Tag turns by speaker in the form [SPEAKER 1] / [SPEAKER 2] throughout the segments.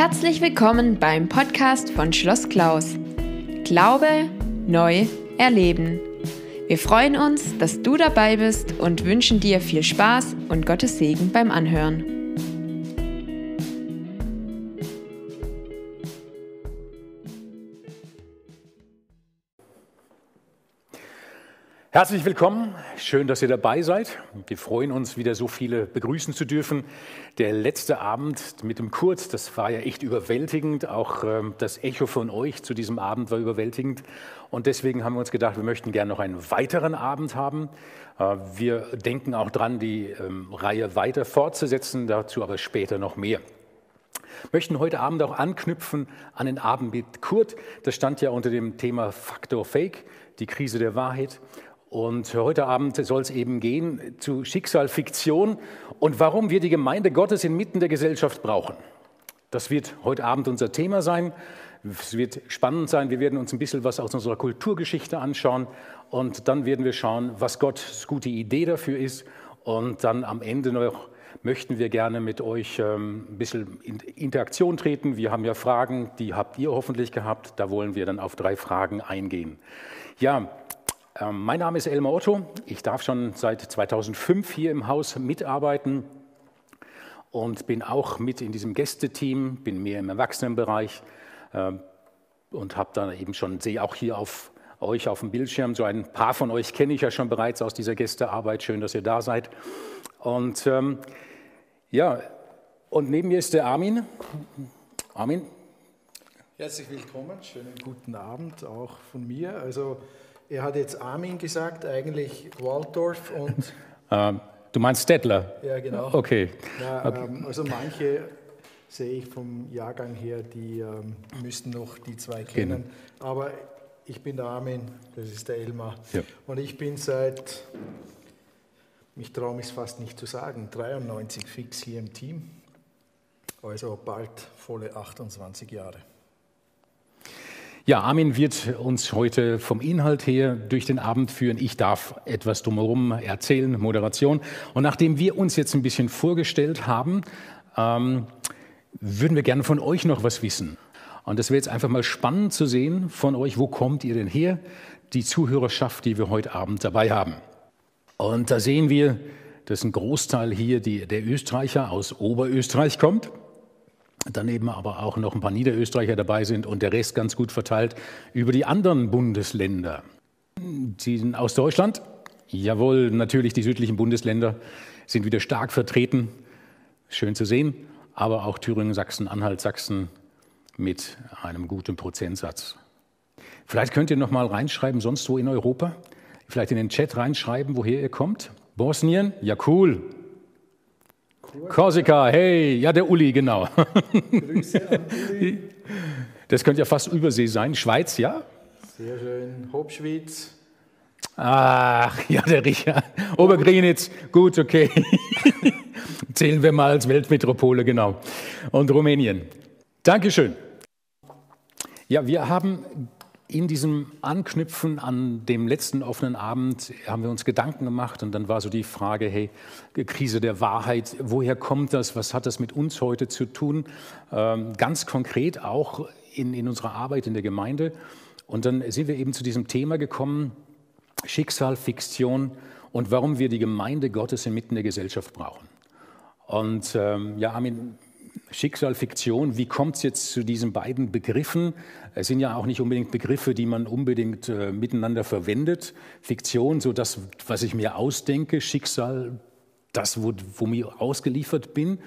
[SPEAKER 1] Herzlich willkommen beim Podcast von Schloss Klaus. Glaube neu erleben. Wir freuen uns, dass du dabei bist und wünschen dir viel Spaß und Gottes Segen beim Anhören.
[SPEAKER 2] Herzlich willkommen, schön, dass ihr dabei seid. Wir freuen uns, wieder so viele begrüßen zu dürfen. Der letzte Abend mit dem Kurt, das war ja echt überwältigend. Auch ähm, das Echo von euch zu diesem Abend war überwältigend. Und deswegen haben wir uns gedacht, wir möchten gerne noch einen weiteren Abend haben. Äh, wir denken auch dran, die ähm, Reihe weiter fortzusetzen, dazu aber später noch mehr möchten heute Abend auch anknüpfen an den Abend mit Kurt. Das stand ja unter dem Thema Faktor Fake, die Krise der Wahrheit. Und heute Abend soll es eben gehen zu Schicksal, Fiktion und warum wir die Gemeinde Gottes inmitten der Gesellschaft brauchen. Das wird heute Abend unser Thema sein. Es wird spannend sein. Wir werden uns ein bisschen was aus unserer Kulturgeschichte anschauen und dann werden wir schauen, was Gottes gute Idee dafür ist. Und dann am Ende noch möchten wir gerne mit euch ähm, ein bisschen in Interaktion treten. Wir haben ja Fragen, die habt ihr hoffentlich gehabt. Da wollen wir dann auf drei Fragen eingehen. Ja, mein Name ist Elmar Otto. Ich darf schon seit 2005 hier im Haus mitarbeiten und bin auch mit in diesem Gästeteam, bin mehr im Erwachsenenbereich ähm, und habe dann eben schon, sehe auch hier auf euch auf dem Bildschirm, so ein paar von euch kenne ich ja schon bereits aus dieser Gästearbeit. Schön, dass ihr da seid. Und ähm, ja, und neben mir ist der Armin. Armin.
[SPEAKER 3] Herzlich willkommen, schönen guten Abend auch von mir. Also er hat jetzt Armin gesagt, eigentlich Waldorf und.
[SPEAKER 2] Ähm, du meinst Stettler?
[SPEAKER 3] Ja, genau.
[SPEAKER 2] Okay.
[SPEAKER 3] Ja, okay. Ähm, also manche sehe ich vom Jahrgang her, die ähm, müssten noch die zwei kennen. Kennen. Aber ich bin der Armin, das ist der Elmar. Ja. Und ich bin seit, mich traue mich fast nicht zu sagen, 93 fix hier im Team. Also bald volle 28 Jahre.
[SPEAKER 2] Ja, Armin wird uns heute vom Inhalt her durch den Abend führen. Ich darf etwas drumherum erzählen, Moderation. Und nachdem wir uns jetzt ein bisschen vorgestellt haben, ähm, würden wir gerne von euch noch was wissen. Und das wäre jetzt einfach mal spannend zu sehen von euch, wo kommt ihr denn her? Die Zuhörerschaft, die wir heute Abend dabei haben. Und da sehen wir, dass ein Großteil hier die, der Österreicher aus Oberösterreich kommt daneben aber auch noch ein paar Niederösterreicher dabei sind und der Rest ganz gut verteilt über die anderen Bundesländer. Sie sind aus Deutschland? Jawohl, natürlich die südlichen Bundesländer sind wieder stark vertreten. Schön zu sehen. Aber auch Thüringen, Sachsen, Anhalt, Sachsen mit einem guten Prozentsatz. Vielleicht könnt ihr noch mal reinschreiben, sonst wo in Europa. Vielleicht in den Chat reinschreiben, woher ihr kommt. Bosnien? Ja, cool. Korsika, hey, ja, der Uli, genau. Grüße an Uli. Das könnte ja fast Übersee sein. Schweiz, ja?
[SPEAKER 3] Sehr schön. Hobschwitz.
[SPEAKER 2] Ach, ja, der Richard. Obergrinitz, gut, okay. Zählen wir mal als Weltmetropole, genau. Und Rumänien. Dankeschön. Ja, wir haben in diesem Anknüpfen an dem letzten offenen Abend haben wir uns Gedanken gemacht und dann war so die Frage, hey, Krise der Wahrheit, woher kommt das, was hat das mit uns heute zu tun? Ähm, ganz konkret auch in, in unserer Arbeit in der Gemeinde. Und dann sind wir eben zu diesem Thema gekommen, Schicksal, Fiktion und warum wir die Gemeinde Gottes inmitten der Gesellschaft brauchen. Und ähm, ja, Armin, Schicksal, Fiktion, wie kommt es jetzt zu diesen beiden Begriffen? Es sind ja auch nicht unbedingt Begriffe, die man unbedingt äh, miteinander verwendet. Fiktion, so das, was ich mir ausdenke, Schicksal, das, wo, wo mir ausgeliefert bin.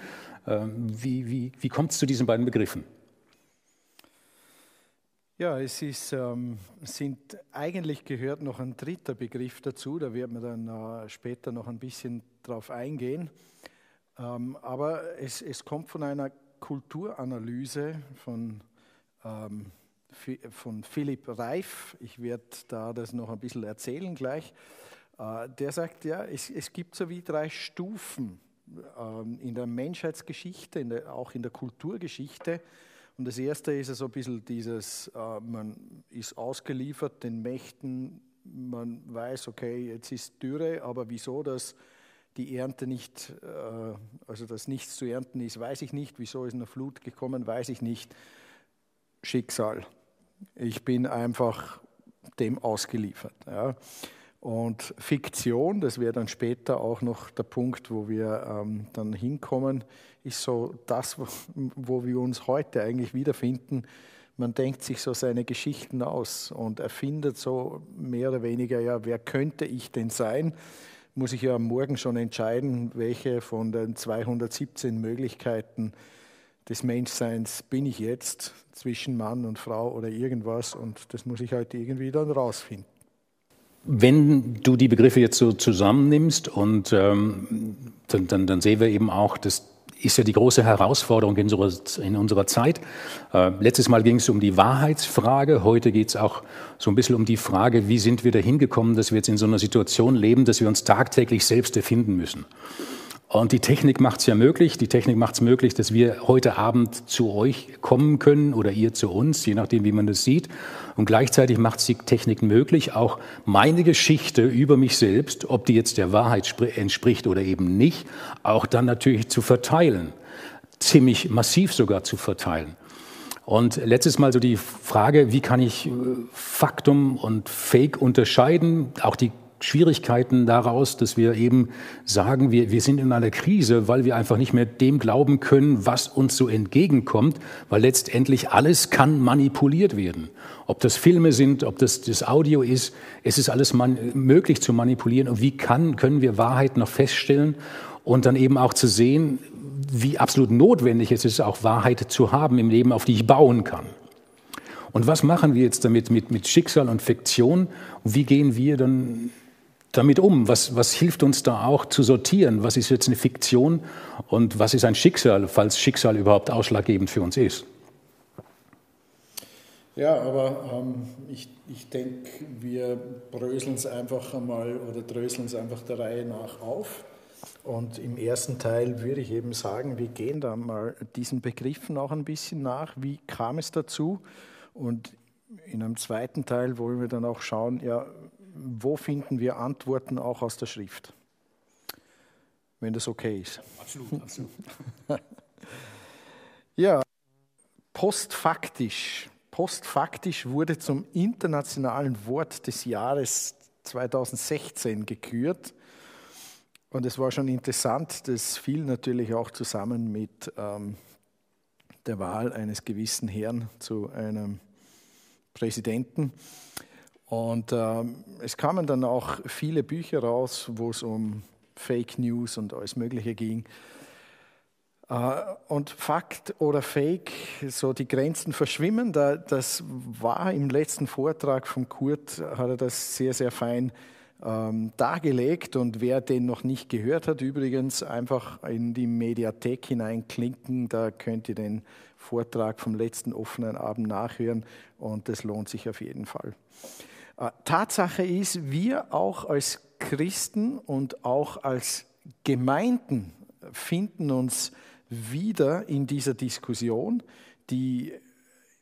[SPEAKER 2] Ähm, wie, wie, wie kommt es zu diesen beiden Begriffen?
[SPEAKER 3] Ja, es ist, ähm, sind, eigentlich gehört noch ein dritter Begriff dazu, da werden wir dann äh, später noch ein bisschen drauf eingehen. Ähm, aber es, es, kommt von einer Kulturanalyse von, ähm, von Philipp Reif. Ich werde da das noch ein bisschen erzählen gleich. Äh, der sagt, ja, es, es, gibt so wie drei Stufen ähm, in der Menschheitsgeschichte, in der, auch in der Kulturgeschichte. Und das erste ist so ein bisschen dieses, äh, man ist ausgeliefert den Mächten, man weiß, okay, jetzt ist Dürre, aber wieso das die Ernte nicht, äh, also dass nichts zu ernten ist, weiß ich nicht. Wieso ist eine Flut gekommen, weiß ich nicht. Schicksal. Ich bin einfach dem ausgeliefert. Ja. Und Fiktion, das wäre dann später auch noch der Punkt, wo wir ähm, dann hinkommen, ist so das, wo, wir uns heute eigentlich wiederfinden. Man denkt sich so seine Geschichten aus und erfindet so mehr oder weniger, ja, wer könnte ich denn sein? Muss ich ja Morgen schon entscheiden, welche von den 217 Möglichkeiten des Menschseins bin ich jetzt zwischen Mann und Frau oder irgendwas und das muss ich heute irgendwie dann rausfinden.
[SPEAKER 2] Wenn du die Begriffe jetzt so zusammennimmst und ähm, dann, dann, dann, sehen wir eben auch, das ist ja die große Herausforderung in unserer, in unserer Zeit. Äh, letztes Mal ging es um die Wahrheitsfrage, heute geht es auch so ein bisschen um die Frage, wie sind wir dahin gekommen, dass wir jetzt in so einer Situation leben, dass wir uns tagtäglich selbst erfinden müssen. Und die Technik macht es ja möglich. Die Technik macht es möglich, dass wir heute Abend zu euch kommen können oder ihr zu uns, je nachdem, wie man das sieht. Und gleichzeitig macht die Technik möglich, auch meine Geschichte über mich selbst, ob die jetzt der Wahrheit entspricht oder eben nicht, auch dann natürlich zu verteilen. Ziemlich massiv sogar zu verteilen. Und letztes Mal so die Frage, wie kann ich äh, Faktum und Fake unterscheiden? Auch die Schwierigkeiten daraus, dass wir eben sagen, wir, wir sind in einer Krise, weil wir einfach nicht mehr dem glauben können, was uns so entgegenkommt, weil letztendlich alles kann manipuliert werden. Ob das Filme sind, ob das das Audio ist, es ist alles möglich zu manipulieren. Und wie kann, können wir Wahrheit noch feststellen und dann eben auch zu sehen, wie absolut notwendig es ist, auch Wahrheit zu haben im Leben, auf die ich bauen kann. Und was machen wir jetzt damit mit, mit Schicksal und Fiktion? Wie gehen wir dann damit um? Was, was hilft uns da auch zu sortieren? Was ist jetzt eine Fiktion und was ist ein Schicksal, falls Schicksal überhaupt ausschlaggebend für uns ist?
[SPEAKER 3] Ja, aber ähm, ich, ich denke, wir bröseln es einfach einmal oder dröseln es einfach der Reihe nach auf. Und im ersten Teil würde ich eben sagen, wir gehen da mal diesen Begriffen auch ein bisschen nach. Wie kam es dazu? Und in einem zweiten Teil wollen wir dann auch schauen, ja, wo finden wir Antworten auch aus der Schrift? Wenn das okay ist.
[SPEAKER 2] Absolut, absolut.
[SPEAKER 3] ja, postfaktisch. Postfaktisch wurde zum internationalen Wort des Jahres 2016 gekürt. Und es war schon interessant, das fiel natürlich auch zusammen mit ähm, der Wahl eines gewissen Herrn zu einem Präsidenten. Und äh, es kamen dann auch viele Bücher raus, wo es um Fake News und alles Mögliche ging. Äh, und Fakt oder Fake, so die Grenzen verschwimmen, da, das war im letzten Vortrag von Kurt, hat er das sehr, sehr fein ähm, dargelegt. Und wer den noch nicht gehört hat, übrigens einfach in die Mediathek hineinklinken, da könnt ihr den Vortrag vom letzten offenen Abend nachhören und das lohnt sich auf jeden Fall. Äh, Tatsache ist, wir auch als Christen und auch als Gemeinden finden uns wieder in dieser Diskussion, die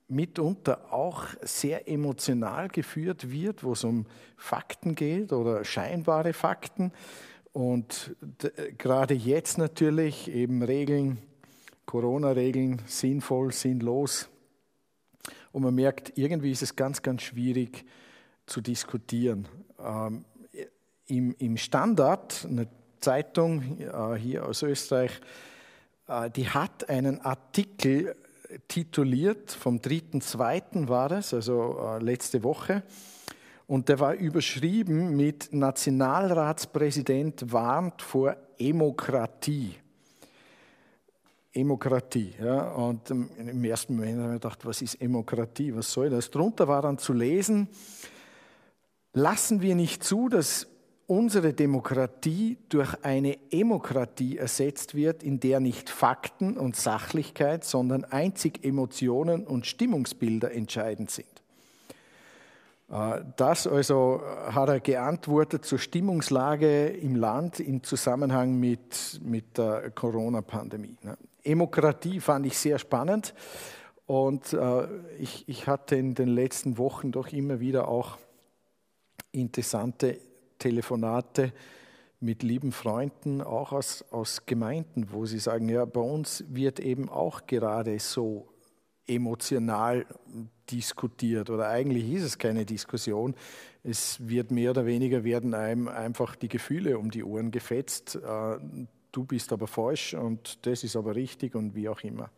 [SPEAKER 3] mitunter auch sehr emotional geführt wird, wo es um Fakten geht oder scheinbare Fakten. Und gerade jetzt natürlich eben Regeln, Corona-Regeln, sinnvoll, sinnlos. Und man merkt, irgendwie ist es ganz, ganz schwierig, zu diskutieren. Ähm, im, Im Standard, eine Zeitung äh, hier aus Österreich, äh, die hat einen Artikel tituliert, vom 3.2. war es, also äh, letzte Woche, und der war überschrieben mit Nationalratspräsident warnt vor Emokratie. Emokratie. Ja, und im ersten Moment habe ich gedacht, was ist Emokratie? Was soll das? Drunter war dann zu lesen, Lassen wir nicht zu, dass unsere Demokratie durch eine Emokratie ersetzt wird, in der nicht Fakten und Sachlichkeit, sondern einzig Emotionen und Stimmungsbilder entscheidend sind. Äh, das also hat er geantwortet zur Stimmungslage im Land im Zusammenhang mit, mit der Corona-Pandemie. Ne? Demokratie fand ich sehr spannend und äh, ich, ich hatte in den letzten Wochen doch immer wieder auch interessante Telefonate mit lieben Freunden, auch aus, aus Gemeinden, wo sie sagen, ja, bei uns wird eben auch gerade so emotional diskutiert oder eigentlich ist es keine Diskussion. Es wird mehr oder weniger werden einem einfach die Gefühle um die Ohren gefetzt. Äh, du bist aber falsch und das ist aber richtig und wie auch immer.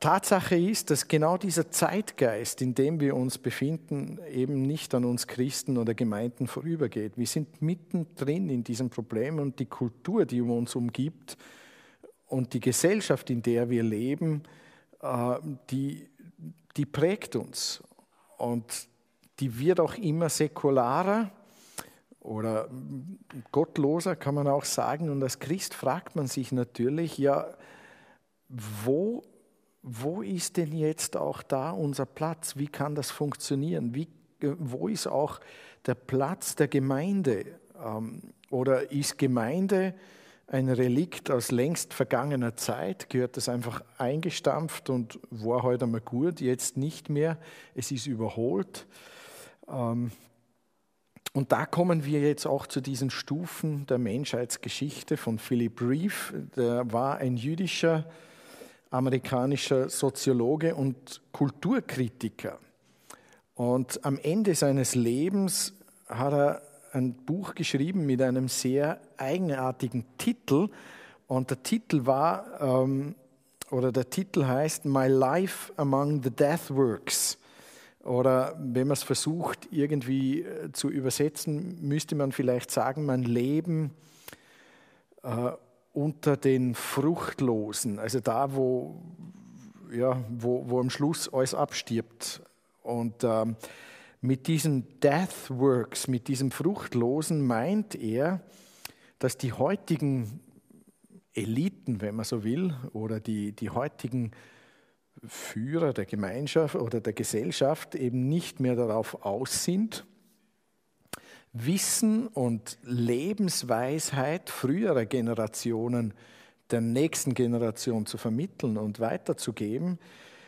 [SPEAKER 3] Tatsache ist, dass genau dieser Zeitgeist, in dem wir uns befinden, eben nicht an uns Christen oder Gemeinden vorübergeht. Wir sind mittendrin in diesem Problem und die Kultur, die uns umgibt und die Gesellschaft, in der wir leben, äh, die, die prägt uns. Und die wird auch immer säkularer oder gottloser, kann man auch sagen. Und als Christ fragt man sich natürlich, ja, wo wo ist denn jetzt auch da unser Platz? Wie kann das funktionieren? Wie, äh, wo ist auch der Platz der Gemeinde? Ähm, oder ist Gemeinde ein Relikt aus längst vergangener Zeit? Gehört das einfach eingestampft und war heute einmal gut, jetzt nicht mehr? Es ist überholt. Ähm, und da kommen wir jetzt auch zu diesen Stufen der Menschheitsgeschichte von Philip Reeve. Der war ein jüdischer amerikanischer Soziologe und Kulturkritiker. Und am Ende seines Lebens hat er ein Buch geschrieben mit einem sehr eigenartigen Titel. Und der Titel war, ähm, oder der Titel heißt My Life Among the Deathworks. Oder wenn man es versucht irgendwie äh, zu übersetzen, müsste man vielleicht sagen, mein Leben äh, unter den Fruchtlosen, also da, wo, ja, wo, wo am Schluss alles abstirbt. Und ähm, mit diesen Death Works, mit diesem Fruchtlosen meint er, dass die heutigen Eliten, wenn man so will, oder die, die heutigen Führer der Gemeinschaft oder der Gesellschaft eben nicht mehr darauf aus sind, Wissen und Lebensweisheit früherer Generationen der nächsten Generation zu vermitteln und weiterzugeben,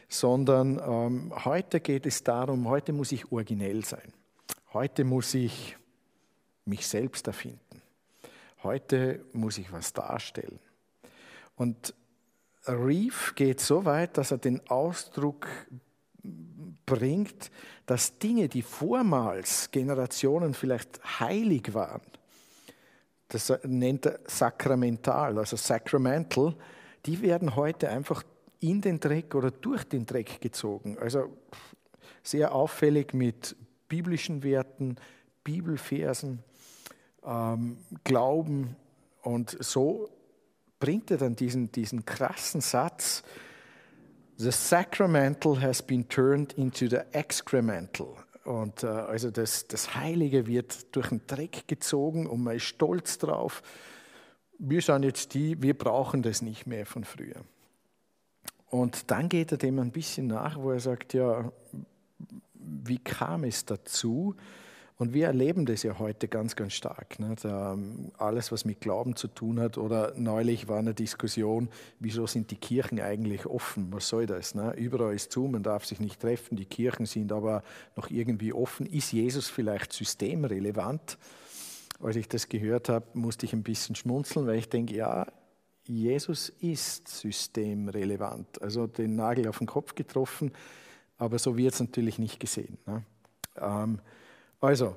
[SPEAKER 3] sondern ähm, heute geht es darum, heute muss ich originell sein. Heute muss ich mich selbst erfinden. Heute muss ich was darstellen. Und Reeve geht so weit, dass er den Ausdruck bringt, dass Dinge, die vormals Generationen vielleicht heilig waren, das nennt er sakramental, also sacramental, die werden heute einfach in den Dreck oder durch den Dreck gezogen. Also sehr auffällig mit biblischen Werten, Bibelversen, ähm, Glauben und so bringt er dann diesen, diesen krassen Satz, The sacramental has been turned into the excremental. Und äh, also das, das Heilige wird durch den Dreck gezogen und man ist stolz drauf. Wir sind jetzt die, wir brauchen das nicht mehr von früher. Und dann geht er dem ein bisschen nach, wo er sagt, ja, wie kam es dazu? Und wir erleben das ja heute ganz, ganz stark. Nicht? Ähm, alles, was mit Glauben zu tun hat. Oder neulich war eine Diskussion, wieso sind die Kirchen eigentlich offen? Was soll das? Ne? Überall ist zu, man darf sich nicht treffen, die Kirchen sind aber noch irgendwie offen. Ist Jesus vielleicht systemrelevant? Als ich das gehört habe, musste ich ein bisschen schmunzeln, weil ich denke, ja, Jesus ist systemrelevant. Also den Nagel auf den Kopf getroffen, aber so wird es natürlich nicht gesehen. Ne? Ähm, also,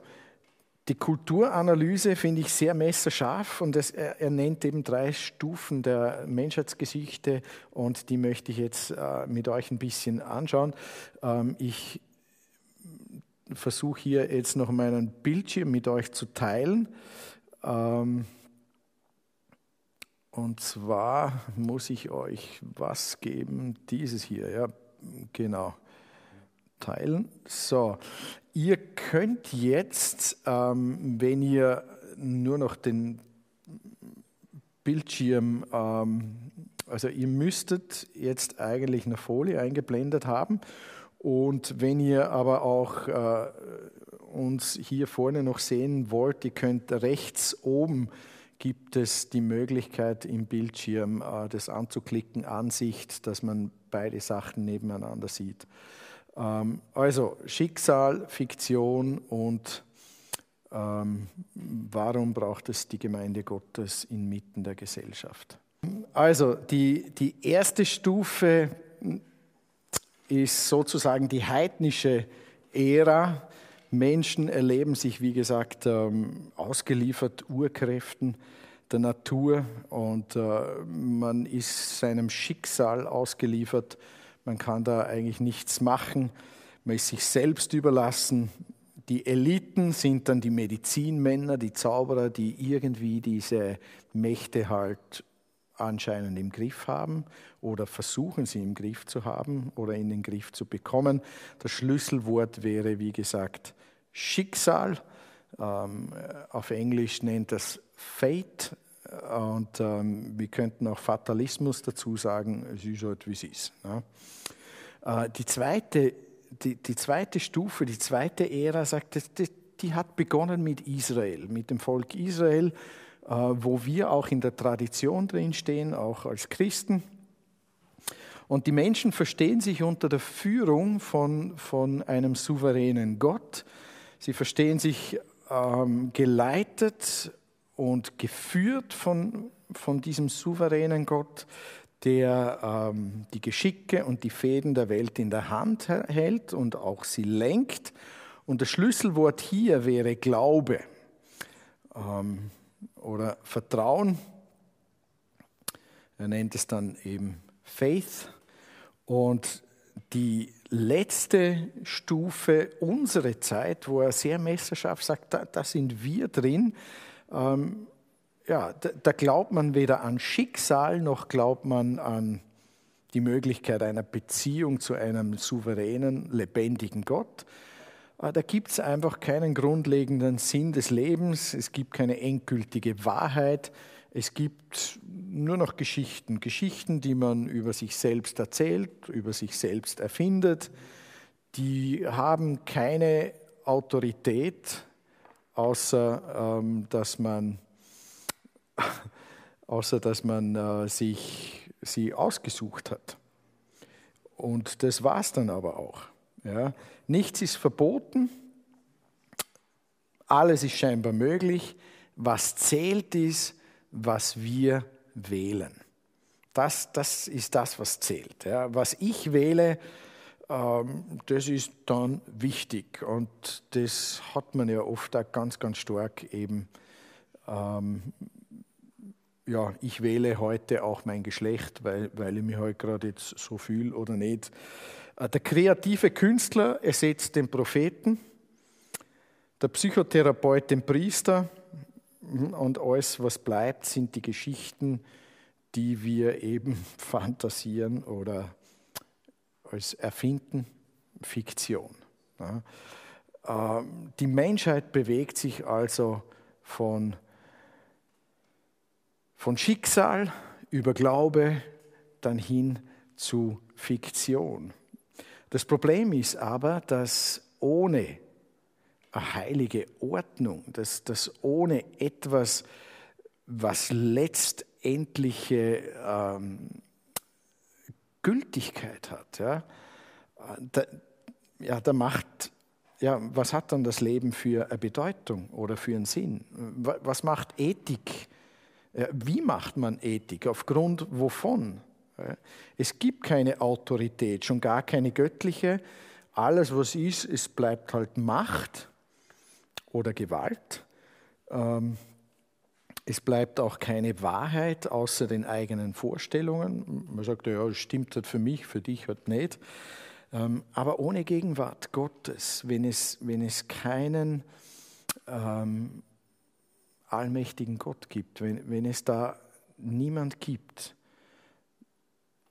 [SPEAKER 3] die Kulturanalyse finde ich sehr messerscharf und es, er, er, nennt eben drei Stufen der Menschheitsgeschichte und die möchte ich jetzt äh, mit euch ein bisschen anschauen. Ähm, ich versuche hier jetzt noch meinen Bildschirm mit euch zu teilen. Ähm, und zwar muss ich euch was geben, dieses hier, ja, genau teilen. So, ihr könnt jetzt, ähm, wenn ihr nur noch den Bildschirm, ähm, also ihr müsstet jetzt eigentlich eine Folie eingeblendet haben. Und wenn ihr aber auch äh, uns hier vorne noch sehen wollt, ihr könnt rechts oben gibt es die Möglichkeit im Bildschirm äh, das anzuklicken, Ansicht, dass man beide Sachen nebeneinander sieht. Ähm, also Schicksal, Fiktion und ähm, warum braucht es die Gemeinde Gottes inmitten der Gesellschaft? Also die, die erste Stufe ist sozusagen die heidnische Ära. Menschen erleben sich, wie gesagt, ähm, ausgeliefert Urkräften der Natur und äh, man ist seinem Schicksal ausgeliefert. Man kann da eigentlich nichts machen. Man ist sich selbst überlassen. Die Eliten sind dann die Medizinmänner, die Zauberer, die irgendwie diese Mächte halt anscheinend im Griff haben oder versuchen sie im Griff zu haben oder in den Griff zu bekommen. Das Schlüsselwort wäre, wie gesagt, Schicksal. Ähm, auf Englisch nennt das Fate und ähm, wir könnten auch Fatalismus dazu sagen, es ist halt wie es ist. Ja. Äh, die, zweite, die, die, zweite Stufe, die zweite Ära, sagt, die, die hat begonnen mit Israel, mit dem Volk Israel äh, wo wir auch in der Tradition drinstehen, auch als Christen. Und die Menschen verstehen sich unter der Führung von, von einem souveränen Gott. Sie verstehen sich ähm, geleitet und geführt von, von diesem souveränen Gott, der ähm, die Geschicke und die Fäden der Welt in der Hand hält und auch sie lenkt. Und das Schlüsselwort hier wäre Glaube. Ähm, oder Vertrauen. Er nennt es dann eben Faith. Und die letzte Stufe, unsere Zeit, wo er sehr messerscharf sagt, da, da sind wir drin, ähm, ja, da, da glaubt man weder an Schicksal noch glaubt man an die Möglichkeit einer Beziehung zu einem souveränen, lebendigen Gott, Ah, da gibt es einfach keinen grundlegenden Sinn des Lebens, es gibt keine endgültige Wahrheit, es gibt nur noch Geschichten, Geschichten, die man über sich selbst erzählt, über sich selbst erfindet, die haben keine Autorität, außer ähm, dass man, außer dass man äh, sich sie ausgesucht hat. Und das war es dann aber auch. Ja. Nichts ist verboten, alles ist scheinbar möglich. Was zählt ist, was wir wählen. Das, das ist das, was zählt. Ja. Was ich wähle, das ist dann wichtig. Und das hat man ja oft auch ganz, ganz stark eben. Ähm, ja, ich wähle heute auch mein Geschlecht, weil, weil ich mich heute halt gerade jetzt so fühle oder nicht. Äh, der kreative Künstler ersetzt den Propheten, der Psychotherapeut den Priester mhm, und alles, was bleibt, sind die Geschichten, die wir eben fantasieren oder als erfinden, Fiktion. Ähm, die Menschheit bewegt sich also von, von Schicksal über Glaube dann hin zu Fiktion. Das Problem ist aber, dass ohne eine heilige Ordnung, dass, dass ohne etwas, was letztendliche ähm, Gültigkeit hat, ja, da, ja, da macht, ja, was hat dann das Leben für eine Bedeutung oder für einen Sinn? Was macht Ethik? Wie macht man Ethik? Aufgrund wovon? Es gibt keine Autorität, schon gar keine göttliche. Alles, was ist, es bleibt halt Macht oder Gewalt. Ähm, es bleibt auch keine Wahrheit außer den eigenen Vorstellungen. Man sagt, ja, stimmt halt für mich, für dich halt nicht. Ähm, aber ohne Gegenwart Gottes, wenn es, wenn es keinen ähm, allmächtigen Gott gibt, wenn, wenn es da niemand gibt,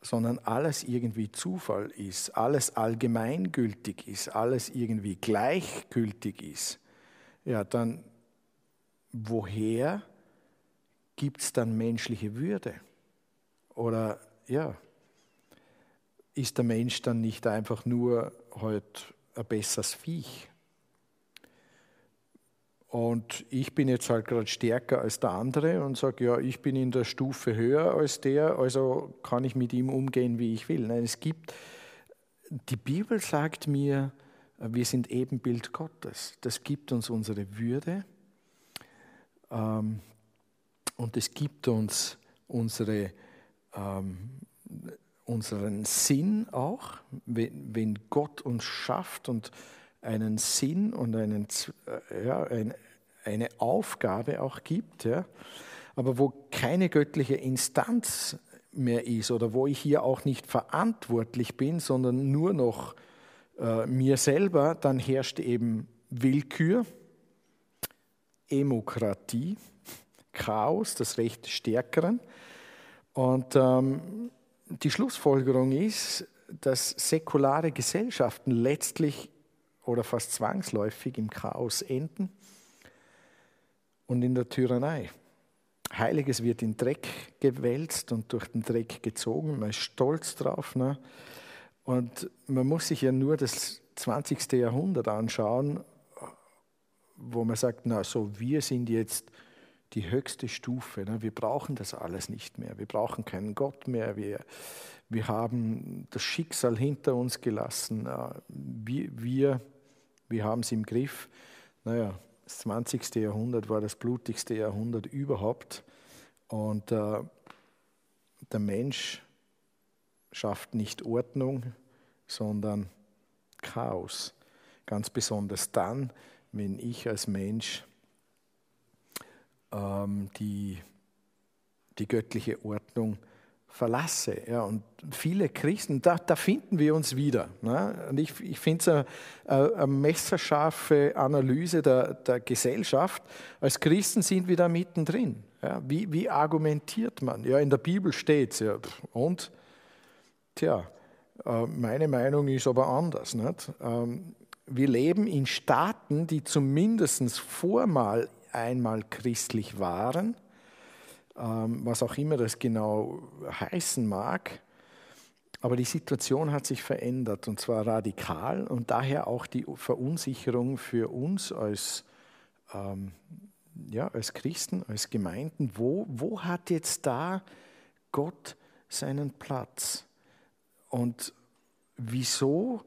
[SPEAKER 3] sondern alles irgendwie Zufall ist, alles allgemeingültig ist, alles irgendwie gleichgültig ist, ja, dann woher gibt es dann menschliche Würde? Oder ja, ist der Mensch dann nicht einfach nur halt ein besseres Viech? Und ich bin jetzt halt gerade stärker als der andere und sage, ja, ich bin in der Stufe höher als der, also kann ich mit ihm umgehen, wie ich will. Nein, es gibt, die Bibel sagt mir, Wir sind Ebenbild Gottes. Das gibt uns unsere Würde ähm, und es gibt uns unsere, ähm, unseren Sinn auch, wenn, wenn, Gott uns schafft und einen Sinn und einen, äh, ja, ein, eine Aufgabe auch gibt, ja, aber wo keine göttliche Instanz mehr ist oder wo ich hier auch nicht verantwortlich bin, sondern nur noch äh, mir selber, dann herrscht eben Willkür, Emokratie, Chaos, das Recht des Stärkeren. Und ähm, die Schlussfolgerung ist, dass säkulare Gesellschaften letztlich oder fast zwangsläufig im Chaos enden und in der Tyrannei. Heiliges wird in Dreck gewälzt und durch den Dreck gezogen. Man ist stolz drauf. Ne? Und man muss sich ja nur das 20. Jahrhundert anschauen, wo man sagt, na so, wir sind jetzt die höchste Stufe. Ne? Wir brauchen das alles nicht mehr. Wir brauchen keinen Gott mehr. Wir, wir haben das Schicksal hinter uns gelassen. Wir, wir, wir haben es im Griff. Naja, das 20. Jahrhundert war das blutigste Jahrhundert überhaupt. Und äh, der Mensch schafft nicht Ordnung, sondern Chaos. Ganz besonders dann, wenn ich als Mensch die, die göttliche Ordnung verlasse. Ja, und viele Christen, da, da finden wir uns wieder. Ne? Und ich, ich finde es eine, eine, messerscharfe Analyse der, der Gesellschaft. Als Christen sind wir da mittendrin. Ja, wie, wie argumentiert man? Ja, in der Bibel steht es. Ja, und? Tja, äh, meine Meinung ist aber anders. Nicht? Ähm, wir leben in Staaten, die zumindest vormal einmal christlich waren, ähm, was auch immer das genau heißen mag. Aber die Situation hat sich verändert und zwar radikal und daher auch die Verunsicherung für uns als, ähm, ja, als Christen, als Gemeinden. Wo, wo hat jetzt da Gott seinen Platz? Und wieso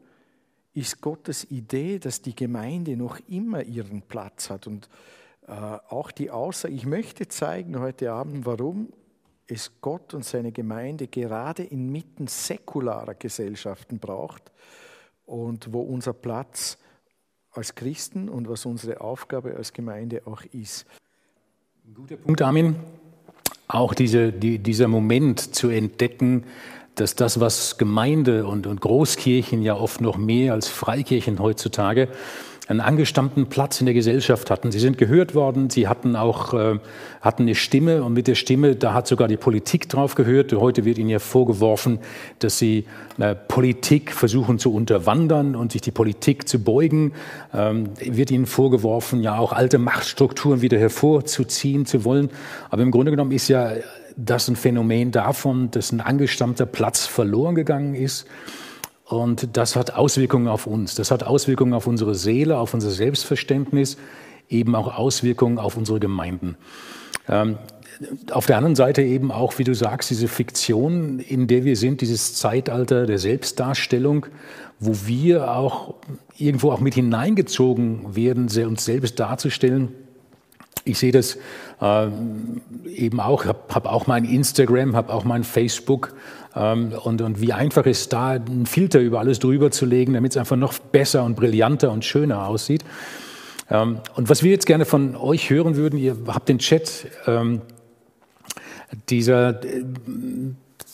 [SPEAKER 3] ist Gottes Idee, dass die Gemeinde noch immer ihren Platz hat? Und auch die Aussage, ich möchte zeigen heute Abend, warum es Gott und seine Gemeinde gerade inmitten säkularer Gesellschaften braucht und wo unser Platz als Christen und was unsere Aufgabe als Gemeinde auch ist.
[SPEAKER 2] Guter Punkt, Armin. Auch diese, die, dieser Moment zu entdecken, dass das, was Gemeinde und, und Großkirchen ja oft noch mehr als Freikirchen heutzutage einen angestammten Platz in der Gesellschaft hatten. Sie sind gehört worden, sie hatten auch äh, hatten eine Stimme und mit der Stimme, da hat sogar die Politik drauf gehört. Heute wird ihnen ja vorgeworfen, dass sie äh, Politik versuchen zu unterwandern und sich die Politik zu beugen. Ähm, wird ihnen vorgeworfen, ja auch alte Machtstrukturen wieder hervorzuziehen zu wollen. Aber im Grunde genommen ist ja das ein Phänomen davon, dass ein angestammter Platz verloren gegangen ist. Und das hat Auswirkungen auf uns. Das hat Auswirkungen auf unsere Seele, auf unser Selbstverständnis, eben auch Auswirkungen auf unsere Gemeinden. Ähm, auf der anderen Seite eben auch, wie du sagst, diese Fiktion, in der wir sind, dieses Zeitalter der Selbstdarstellung, wo wir auch irgendwo auch mit hineingezogen werden, uns selbst darzustellen. Ich sehe das äh, eben auch, habe hab auch mein Instagram, habe auch mein Facebook und, und wie einfach ist da einen Filter über alles drüber zu legen, damit es einfach noch besser und brillanter und schöner aussieht. Ähm, und was wir jetzt gerne von euch hören würden, ihr habt den Chat, ähm, dieser, äh,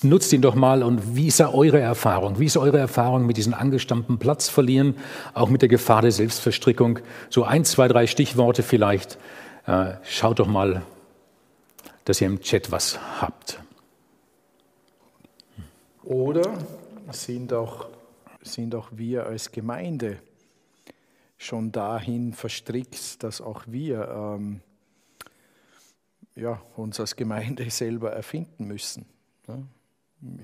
[SPEAKER 2] nutzt ihn doch mal und wie ist da eure Erfahrung? Wie ist eure Erfahrung mit diesen angestammten Platz verlieren, auch mit der Gefahr der Selbstverstrickung? So ein, zwei, drei Stichworte vielleicht. Äh, schaut doch mal, dass ihr im Chat was habt.
[SPEAKER 3] Oder sind auch, sind auch wir als Gemeinde schon dahin verstrickt, dass auch wir ähm, ja, uns als Gemeinde selber erfinden müssen. Ne?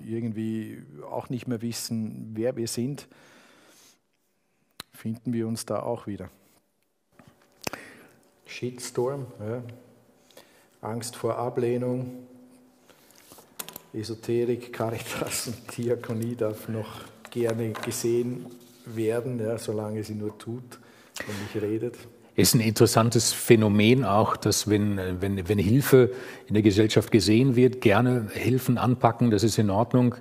[SPEAKER 3] Irgendwie auch nicht mehr wissen, wer wir sind, finden wir uns da auch wieder. Shitstorm, ja. Angst vor Ablehnung, Esoterik, Caritas und Diakonie darf noch gerne gesehen werden, ja, solange sie nur tut und nicht redet.
[SPEAKER 2] Es ist ein interessantes Phänomen auch, dass wenn, wenn, wenn Hilfe in der Gesellschaft gesehen wird, gerne Hilfen anpacken, das ist in Ordnung.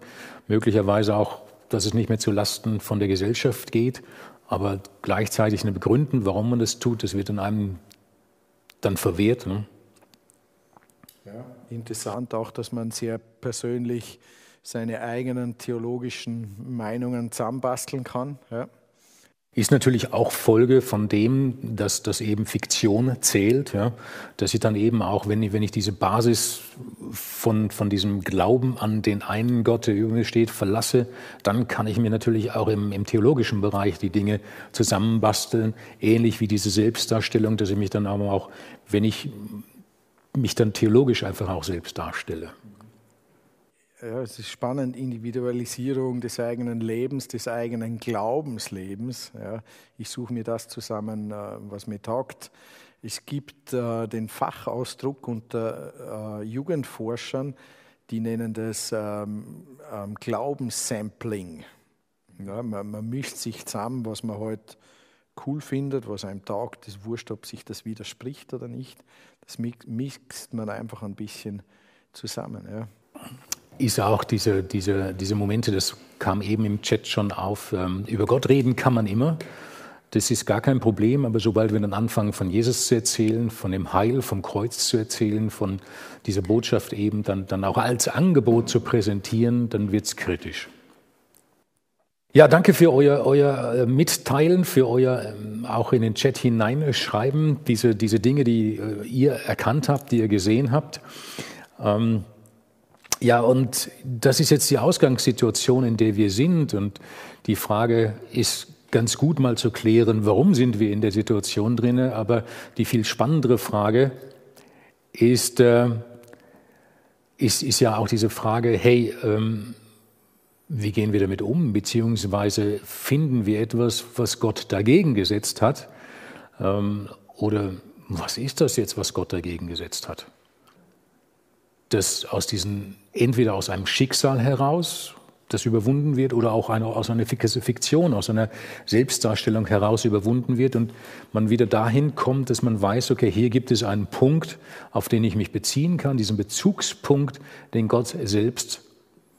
[SPEAKER 2] Möglicherweise auch, dass es nicht mehr zu Lasten von der Gesellschaft geht, aber gleichzeitig eine begründen, warum man das tut, das wird in einem dann verwehrt. Ne?
[SPEAKER 3] Interessant auch, dass man sehr persönlich seine eigenen theologischen Meinungen zusammenbasteln kann. Ja.
[SPEAKER 2] Ist natürlich auch Folge von dem, dass das eben Fiktion zählt, ja, dass ich dann eben auch, wenn ich, wenn ich diese Basis von, von diesem Glauben an den einen Gott, der über mir steht, verlasse, dann kann ich mir natürlich auch im, im theologischen Bereich die Dinge zusammenbasteln, ähnlich wie diese Selbstdarstellung, dass ich mich dann aber auch, wenn ich mich dann theologisch einfach auch selbst darstelle.
[SPEAKER 3] Ja, es ist spannend, Individualisierung des eigenen Lebens, des eigenen Glaubenslebens. Ja, ich suche mir das zusammen, äh, was mir taugt. Es gibt äh, den Fachausdruck unter äh, Jugendforschern, die nennen das ähm, ähm, Glaubenssampling. Ja, man, man, mischt sich zusammen, was man halt cool findet, was einem taugt. Es ist wurscht, ob sich das widerspricht oder nicht. Das mixt man einfach ein bisschen zusammen. Ja
[SPEAKER 2] ist auch diese, diese, diese Momente, das kam eben im Chat schon auf, ähm, über Gott reden kann man immer. Das ist gar kein Problem, aber sobald wir dann anfangen, von Jesus zu erzählen, von dem Heil, vom Kreuz zu erzählen, von dieser Botschaft eben dann, dann auch als Angebot zu präsentieren, dann wird es kritisch. Ja, danke für euer, euer äh, Mitteilen, für euer ähm, auch in den Chat hineinschreiben, diese, diese Dinge, die äh, ihr erkannt habt, die ihr gesehen habt. Ähm, ja, und das ist jetzt die Ausgangssituation, in der wir sind. Und die Frage ist ganz gut mal zu klären, warum sind wir in der Situation drin. Aber die viel spannendere Frage ist, äh, ist, ist ja auch diese Frage, hey, ähm, wie gehen wir damit um? Beziehungsweise finden wir etwas, was Gott dagegen gesetzt hat? Ähm, oder was ist das jetzt, was Gott dagegen gesetzt hat? das aus diesen, entweder aus einem Schicksal heraus, das überwunden wird, oder auch eine, aus einer Fiktion, aus einer Selbstdarstellung heraus überwunden wird und man wieder dahin kommt, dass man weiß, okay, hier gibt es einen Punkt, auf den ich mich beziehen kann, diesen Bezugspunkt, den Gott selbst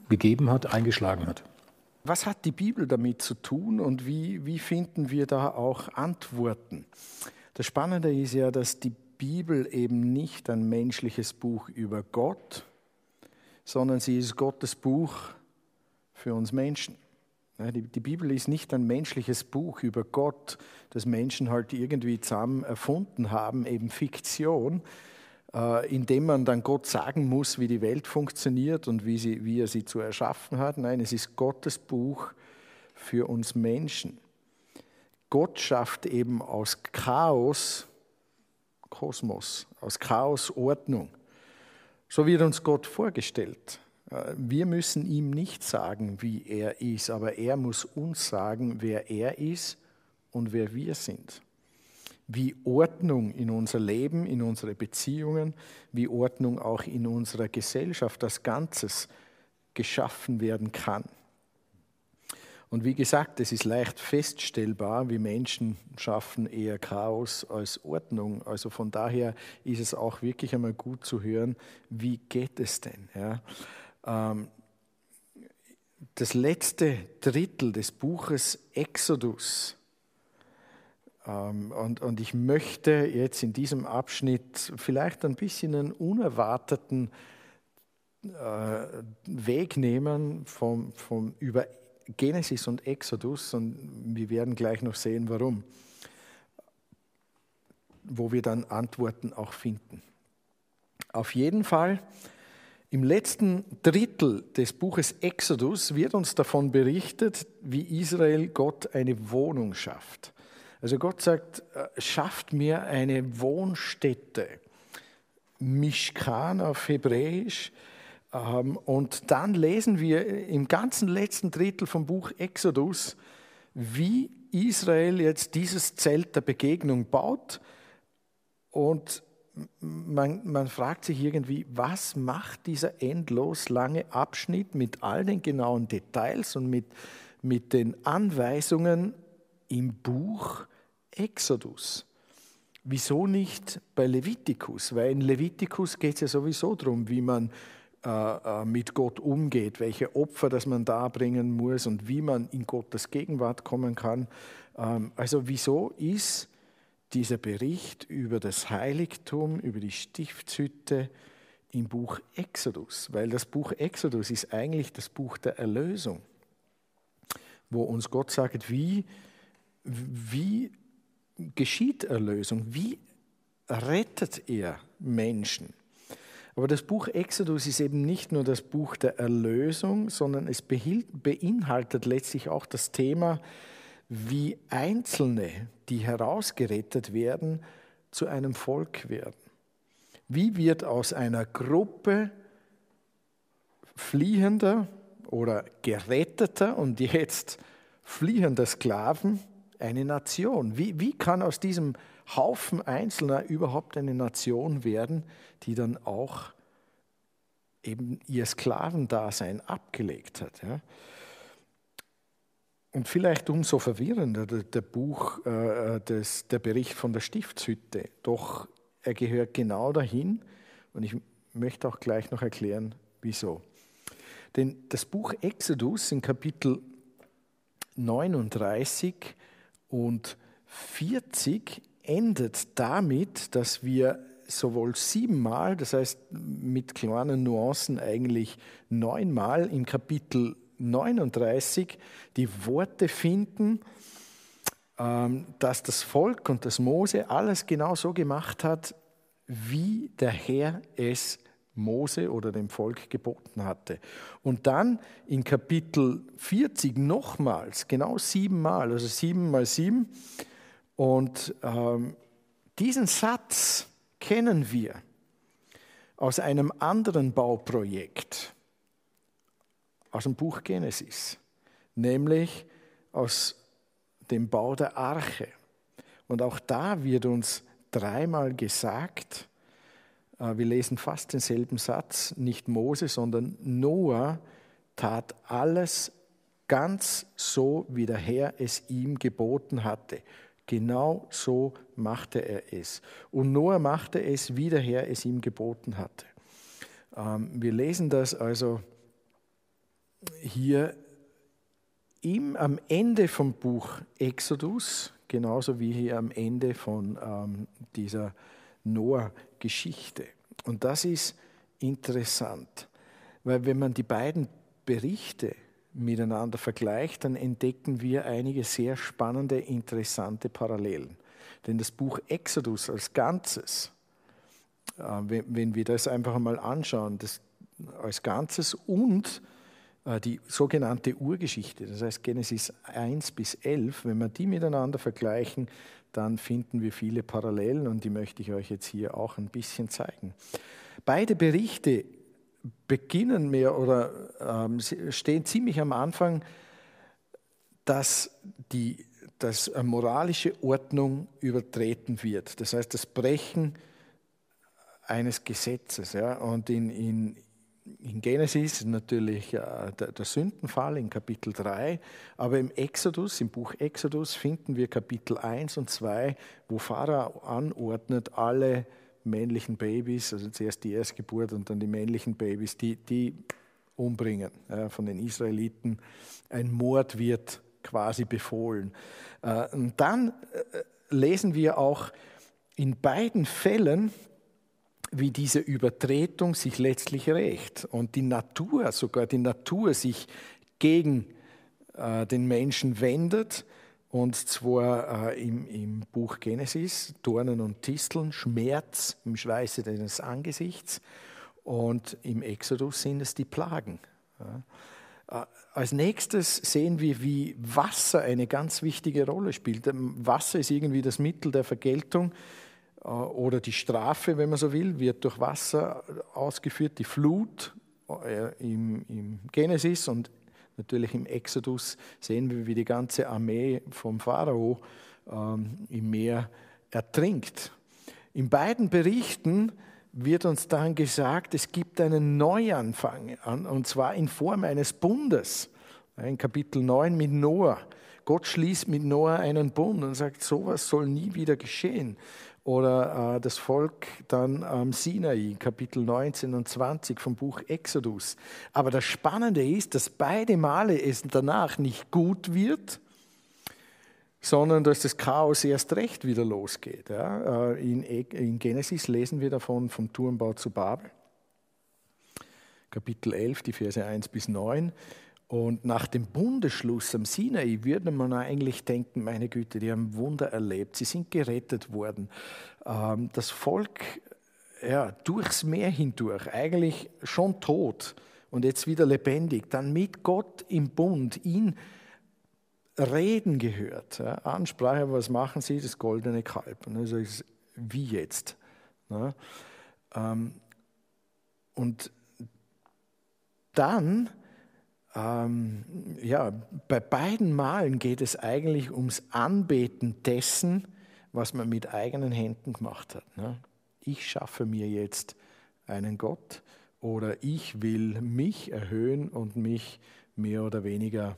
[SPEAKER 2] gegeben hat, eingeschlagen hat.
[SPEAKER 3] Was hat die Bibel damit zu tun und wie, wie finden wir da auch Antworten? Das Spannende ist ja, dass die Bibel eben nicht ein menschliches Buch über Gott, sondern sie ist Gottes Buch für uns Menschen. Die Bibel ist nicht ein menschliches Buch über Gott, das Menschen halt irgendwie zusammen erfunden haben, eben Fiktion, indem man dann Gott sagen muss, wie die Welt funktioniert und wie, sie, wie er sie zu erschaffen hat. Nein, es ist Gottes Buch für uns Menschen. Gott schafft eben aus Chaos Kosmos, aus Chaos Ordnung. So wird uns Gott vorgestellt. Äh, wir müssen ihm nicht sagen, wie er ist, aber er muss uns sagen, wer er ist und wer wir sind. Wie Ordnung in unser Leben, in unsere Beziehungen, wie Ordnung auch in unserer Gesellschaft als Ganzes geschaffen werden kann. Und wie gesagt, es ist leicht feststellbar, wie Menschen schaffen eher Chaos als Ordnung. Also von daher ist es auch wirklich einmal gut zu hören, wie geht es denn? Ja? Ähm, das letzte Drittel des Buches Exodus. Ähm, und, und ich möchte jetzt in diesem Abschnitt vielleicht ein bisschen einen unerwarteten äh, Weg nehmen vom, vom über Genesis und Exodus, und wir werden gleich noch sehen, warum, wo wir dann Antworten auch finden. Auf jeden Fall, im letzten Drittel des Buches Exodus wird uns davon berichtet, wie Israel Gott eine Wohnung schafft. Also Gott sagt, äh, schafft mir eine Wohnstätte. Mishkan auf Hebräisch ähm, und dann lesen wir im ganzen letzten Drittel vom Buch Exodus, wie Israel jetzt dieses Zelt der Begegnung baut. Und man, man, fragt sich irgendwie, was macht dieser endlos lange Abschnitt mit all den genauen Details und mit, mit den Anweisungen im Buch Exodus. Wieso nicht bei Levitikus? Weil in Levitikus geht es ja sowieso darum, wie man äh, äh, mit Gott umgeht, welche Opfer das man darbringen muss und wie man in Gottes Gegenwart kommen kann. Ähm, also wieso ist dieser Bericht über das Heiligtum, über die Stiftshütte im Buch Exodus? Weil das Buch Exodus ist eigentlich das Buch der Erlösung, wo uns Gott sagt, wie, wie geschieht Erlösung? Wie rettet er Menschen? Aber das Buch Exodus ist eben nicht nur das Buch der Erlösung, sondern es beinhaltet letztlich auch das Thema, wie Einzelne, die herausgerettet werden, zu einem Volk werden. Wie wird aus einer Gruppe fliehender oder geretteter und jetzt fliehender Sklaven eine Nation? Wie, wie kann aus diesem Haufen Einzelner überhaupt eine Nation werden, die dann auch eben ihr Sklavendasein abgelegt hat? Ja? Und vielleicht umso verwirrender der, der Buch, äh, des, der Bericht von der Stiftshütte. Doch er gehört genau dahin und ich möchte auch gleich noch erklären, wieso. Denn das Buch Exodus in Kapitel 39 und 40 endet damit, dass wir sowohl siebenmal, das heißt mit kleinen Nuancen eigentlich neunmal im Kapitel 39 die Worte finden, ähm, dass das Volk und das Mose alles genau so gemacht hat, wie der Herr es Mose oder dem Volk geboten hatte. Und dann in Kapitel 40 nochmals, genau siebenmal, also sieben mal sieben. Und ähm, diesen Satz kennen wir aus einem anderen Bauprojekt, aus dem Buch Genesis, nämlich aus dem Bau der Arche. Und auch da wird uns dreimal gesagt, wir lesen fast denselben Satz, nicht Mose, sondern Noah tat alles ganz so, wie der Herr es ihm geboten hatte. Genau so machte er es. Und Noah machte es, wie der Herr es ihm geboten hatte. Ähm, wir lesen das also hier im, am Ende vom Buch Exodus, genauso wie hier am Ende von ähm, dieser Noah-Geschichte. Und das ist interessant, weil wenn man die beiden Berichte miteinander vergleicht, dann entdecken wir einige sehr spannende, interessante Parallelen. Denn das Buch Exodus als Ganzes, äh, wenn wir das einfach einmal anschauen, das als Ganzes und äh, die sogenannte Urgeschichte, das heißt Genesis 1 bis 11, wenn wir die miteinander vergleichen, dann finden wir viele Parallelen und die möchte ich euch jetzt hier auch ein bisschen zeigen. Beide Berichte beginnen mehr oder ähm, stehen ziemlich am Anfang, dass die dass moralische Ordnung übertreten wird. Das heißt, das Brechen eines Gesetzes. Ja? Und in, in, in Genesis natürlich äh, der, Sündenfall in Kapitel 3, aber im Exodus, im Buch Exodus finden wir Kapitel 1 und 2, wo Pharao anordnet, alle männlichen Babys, also zuerst die Erstgeburt und dann die männlichen Babys, die, die umbringen von den Israeliten. Ein Mord wird quasi befohlen. Äh, und dann äh, lesen wir auch in beiden Fällen, wie diese Übertretung sich letztlich rächt und die Natur, sogar die Natur sich gegen äh, den Menschen wendet. Und zwar äh, im, im, Buch Genesis, Dornen und Tisteln, Schmerz im Schweiße deines Angesichts. Und im Exodus sind es die Plagen. Äh, als nächstes sehen wir, wie Wasser eine ganz wichtige Rolle spielt. Wasser ist irgendwie das Mittel der Vergeltung oder die Strafe, wenn man so will, wird durch Wasser ausgeführt. Die Flut äh, im, im Genesis und natürlich im Exodus sehen wir, wie die ganze Armee vom Pharao ähm, im Meer ertrinkt. In beiden Berichten wird uns dann gesagt, es gibt einen Neuanfang, und zwar in Form eines Bundes. In Kapitel 9 mit Noah. Gott schließt mit Noah einen Bund und sagt, sowas soll nie wieder geschehen. Oder äh, das Volk dann am Sinai, Kapitel 19 und 20 vom Buch Exodus. Aber das Spannende ist, dass beide Male es danach nicht gut wird, sondern dass das Chaos erst recht wieder losgeht. Ja. Äh, in, in Genesis lesen wir davon vom Turmbau zu Babel. Kapitel 11, die Verse 1 bis 9. Und nach dem Bundesschluss am Sinai würde man eigentlich denken, meine Güte, die haben Wunder erlebt, sie sind gerettet worden. Ähm, das Volk ja, durchs Meer hindurch, eigentlich schon tot und jetzt wieder lebendig, dann mit Gott im Bund, ihn reden gehört. Ansprache, was machen sie? Das goldene Kalb. Also wie jetzt. Ähm, und dann ähm, ja, bei beiden Malen geht es eigentlich ums Anbeten dessen, was man mit eigenen Händen gemacht hat. Ne? Ich schaffe mir jetzt einen Gott oder ich will mich erhöhen und mich mehr oder weniger,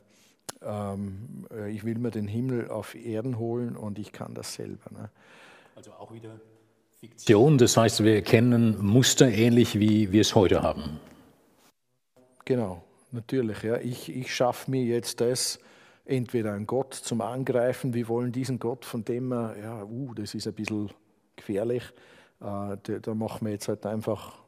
[SPEAKER 3] ähm, äh, ich will mir den Himmel auf Erden holen und ich kann das selber. Ne?
[SPEAKER 2] Also auch wieder Fiktion, das heißt, wir erkennen Muster ähnlich wie wir es heute haben.
[SPEAKER 3] Genau natürlich. Ja. Ich, ich schaffe mir jetzt das, entweder einen Gott zum Angreifen, wir wollen diesen Gott, von dem wir, ja, uh, das ist ein bisschen gefährlich, äh, da, machen wir jetzt halt einfach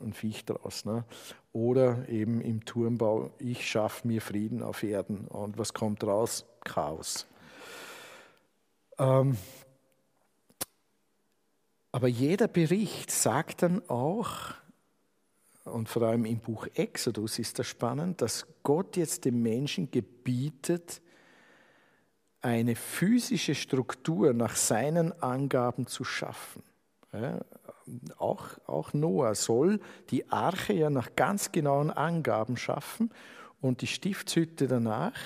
[SPEAKER 3] ein Viech draus. Ne? Oder eben im Turmbau, ich schaffe mir Frieden auf Erden. Und was kommt raus? Chaos. Ähm, aber jeder Bericht sagt dann auch, und vor allem im Buch Exodus ist das spannend, dass Gott jetzt dem Menschen gebietet, eine physische Struktur nach seinen Angaben zu schaffen. Ja, auch, auch Noah soll die Arche ja nach ganz genauen Angaben schaffen und die Stiftshütte danach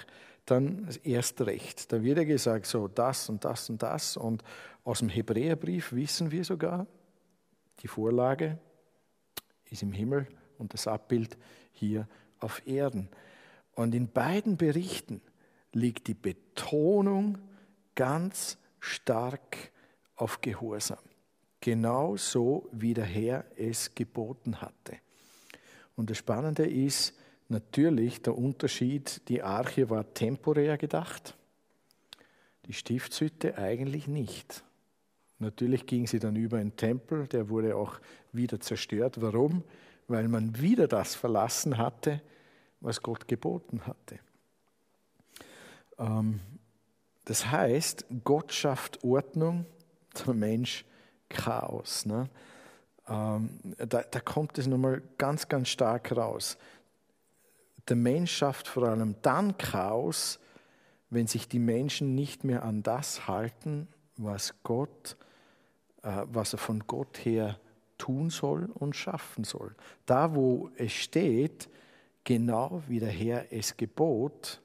[SPEAKER 3] dann erst recht. Da wird ja gesagt, so das und das und das. Und aus dem Hebräerbrief wissen wir sogar, die Vorlage ist im Himmel und das Abbild hier auf Erden. Und in beiden Berichten liegt die Betonung ganz stark auf Gehorsam. Genauso wie der Herr es geboten hatte. Und das Spannende ist natürlich der Unterschied, die Arche war temporär gedacht, die Stiftshütte eigentlich nicht. Natürlich ging sie dann über einen Tempel, der wurde auch wieder zerstört. Warum? Weil man wieder das verlassen hatte, was Gott geboten hatte. Ähm, das heißt, Gott schafft Ordnung, der Mensch Chaos. Ne? Ähm, da, kommt es nochmal ganz, ganz stark raus. Der Mensch schafft vor allem dann Chaos, wenn sich die Menschen nicht mehr an das halten, was Gott äh, was er von Gott her tun soll und schaffen soll. Da, wo es steht, genau wie der Herr es gebot,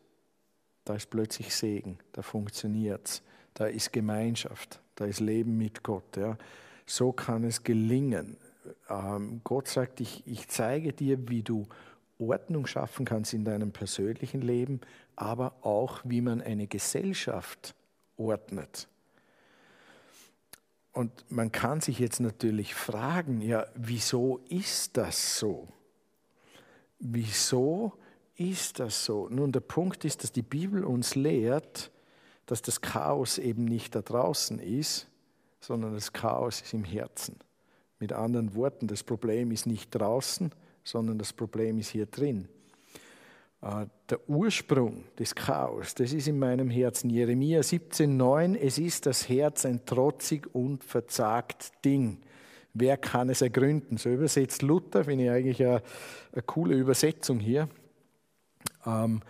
[SPEAKER 3] da ist plötzlich Segen, da funktioniert es, da ist Gemeinschaft, da ist Leben mit Gott. Ja. So kann es gelingen. Ähm, Gott sagt, ich, ich zeige dir, wie du Ordnung schaffen kannst in deinem persönlichen Leben, aber auch, wie man eine Gesellschaft ordnet. Und man kann sich jetzt natürlich fragen, ja, wieso ist das so? Wieso ist das so? Nun, der Punkt ist, dass die Bibel uns lehrt, dass das Chaos eben nicht da draußen ist, sondern das Chaos ist im Herzen. Mit anderen Worten, das Problem ist nicht draußen, sondern das Problem ist hier drin. Äh, der Ursprung des Chaos, das ist in meinem Herzen. Jeremia 17,9, es ist das Herz ein trotzig und verzagt Ding. Wer kann es ergründen? So übersetzt Luther, finde ich eigentlich eine, eine coole Übersetzung hier. Ähm,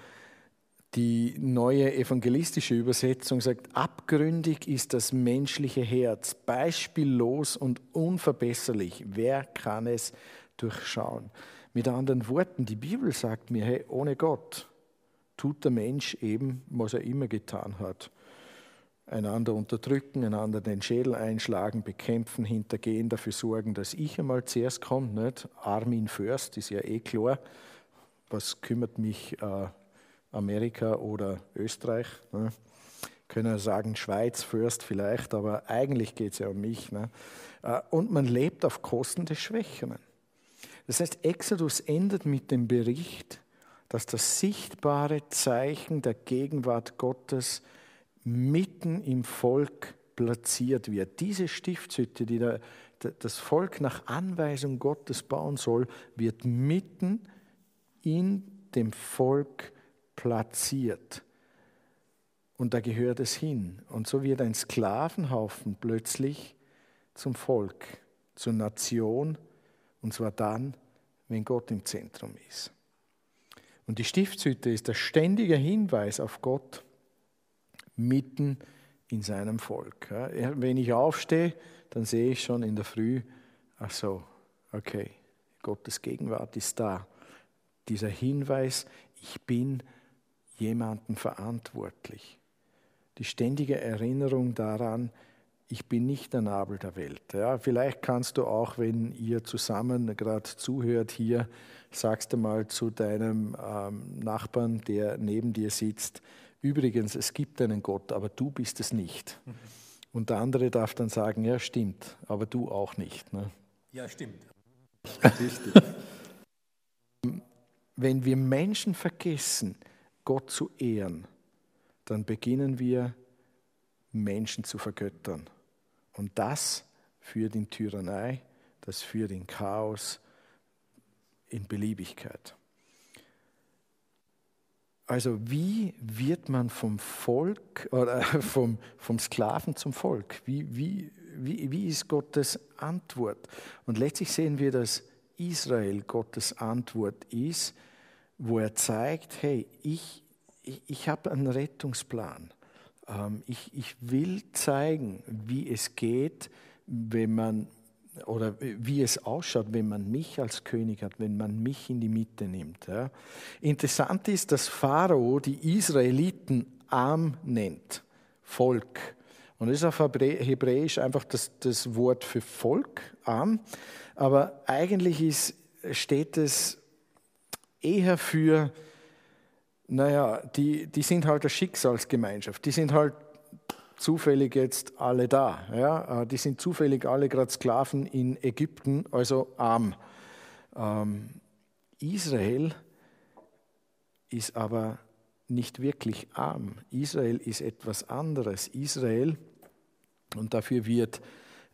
[SPEAKER 3] die neue evangelistische Übersetzung sagt, abgründig ist das menschliche Herz, beispiellos und unverbesserlich. Wer kann es durchschauen? Mit anderen Worten, die Bibel sagt mir, hey, ohne Gott tut der Mensch eben, was er immer getan hat. Einander unterdrücken, einander den Schädel einschlagen, bekämpfen, hintergehen, dafür sorgen, dass ich einmal zuerst komme. Nicht? Armin first ist ja eh klar. Was kümmert mich äh, Amerika oder Österreich. Ne? Können sagen Schweiz first vielleicht, aber eigentlich geht es ja um mich. Ne? Äh, und man lebt auf Kosten des Schwächeren. Das heißt, Exodus endet mit dem Bericht, dass das sichtbare Zeichen der Gegenwart Gottes mitten im Volk platziert wird. Diese Stiftshütte, die der, das Volk nach Anweisung Gottes bauen soll, wird mitten in dem Volk platziert. Und da gehört es hin. Und so wird ein Sklavenhaufen plötzlich zum Volk, zur Nation, und zwar dann, wenn Gott im Zentrum ist. Und die Stiftshütte ist der ständige Hinweis auf Gott mitten in seinem Volk. Wenn ich aufstehe, dann sehe ich schon in der Früh, ach so, okay, Gottes Gegenwart ist da. Dieser Hinweis, ich bin jemanden verantwortlich. Die ständige Erinnerung daran, ich bin nicht der Nabel der Welt. Ja, vielleicht kannst du auch, wenn ihr zusammen gerade zuhört hier, sagst du mal zu deinem ähm, Nachbarn, der neben dir sitzt, übrigens, es gibt einen Gott, aber du bist es nicht. Mhm. Und der andere darf dann sagen, ja stimmt, aber du auch nicht. Ne?
[SPEAKER 2] Ja, stimmt.
[SPEAKER 3] Richtig. Wenn wir Menschen vergessen, Gott zu ehren, dann beginnen wir Menschen zu vergöttern. Und das führt in Tyrannei, das führt in Chaos, in Beliebigkeit. Also wie wird man vom Volk oder vom, vom Sklaven zum Volk? Wie, wie, wie, wie ist Gottes Antwort? Und letztlich sehen wir, dass Israel Gottes Antwort ist, wo er zeigt, hey, ich, ich, ich habe einen Rettungsplan. Ähm, ich, ich will zeigen, wie es geht, wenn man oder wie es ausschaut, wenn man mich als König hat, wenn man mich in die Mitte nimmt. Ja. Interessant ist, dass Pharao die Israeliten arm nennt, Volk. Und das ist auf Hebräisch einfach das, das Wort für Volk, arm. Aber eigentlich ist, steht es eher für naja, die, die sind halt eine Schicksalsgemeinschaft. Die sind halt zufällig jetzt alle da. Ja? Äh, die sind zufällig alle gerade Sklaven in Ägypten, also arm. Ähm, Israel ist aber nicht wirklich arm. Israel ist etwas anderes. Israel, und dafür wird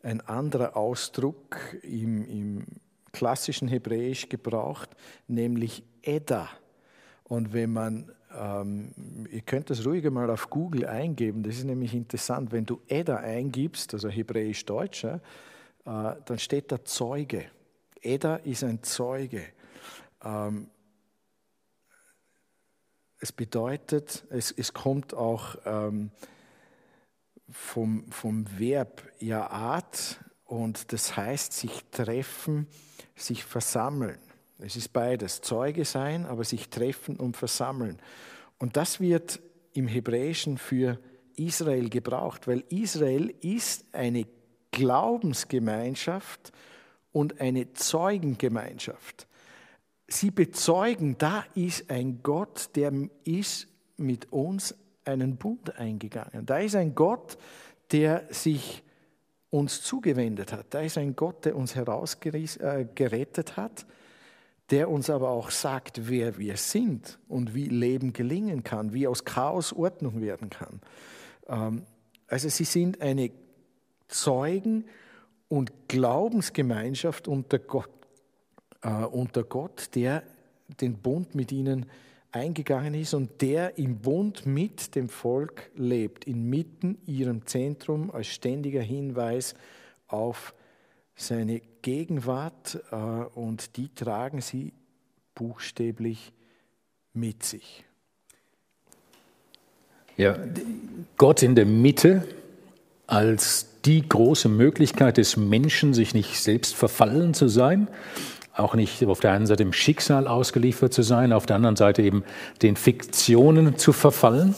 [SPEAKER 3] ein anderer Ausdruck im, im klassischen Hebräisch gebraucht, nämlich Edda. Und wenn man, ähm, ihr könnt das ruhig mal auf Google eingeben, das ist nämlich interessant, wenn du Edda eingibst, also hebräisch-deutsch, äh, dann steht da Zeuge. Edda ist ein Zeuge. Ähm, es bedeutet, es, es kommt auch ähm, vom, vom Verb Jaat und das heißt sich treffen, sich versammeln. Es ist beides, Zeuge sein, aber sich treffen und versammeln. Und das wird im Hebräischen für Israel gebraucht, weil Israel ist eine Glaubensgemeinschaft und eine Zeugengemeinschaft. Sie bezeugen, da ist ein Gott, der ist mit uns einen Bund eingegangen. Da ist ein Gott, der sich uns zugewendet hat. Da ist ein Gott, der uns herausgerettet äh, hat der uns aber auch sagt, wer wir sind und wie Leben gelingen kann, wie aus Chaos Ordnung werden kann. Ähm, also sie sind eine Zeugen- und Glaubensgemeinschaft unter Gott, äh, unter Gott, der den Bund mit ihnen eingegangen ist und der im Bund mit dem Volk lebt, inmitten ihrem Zentrum als ständiger Hinweis auf seine Gegenwart äh, und die tragen sie buchstäblich mit sich.
[SPEAKER 2] Ja, Gott in der Mitte als die große Möglichkeit des Menschen, sich nicht selbst verfallen zu sein, auch nicht auf der einen Seite im Schicksal ausgeliefert zu sein, auf der anderen Seite eben den Fiktionen zu verfallen.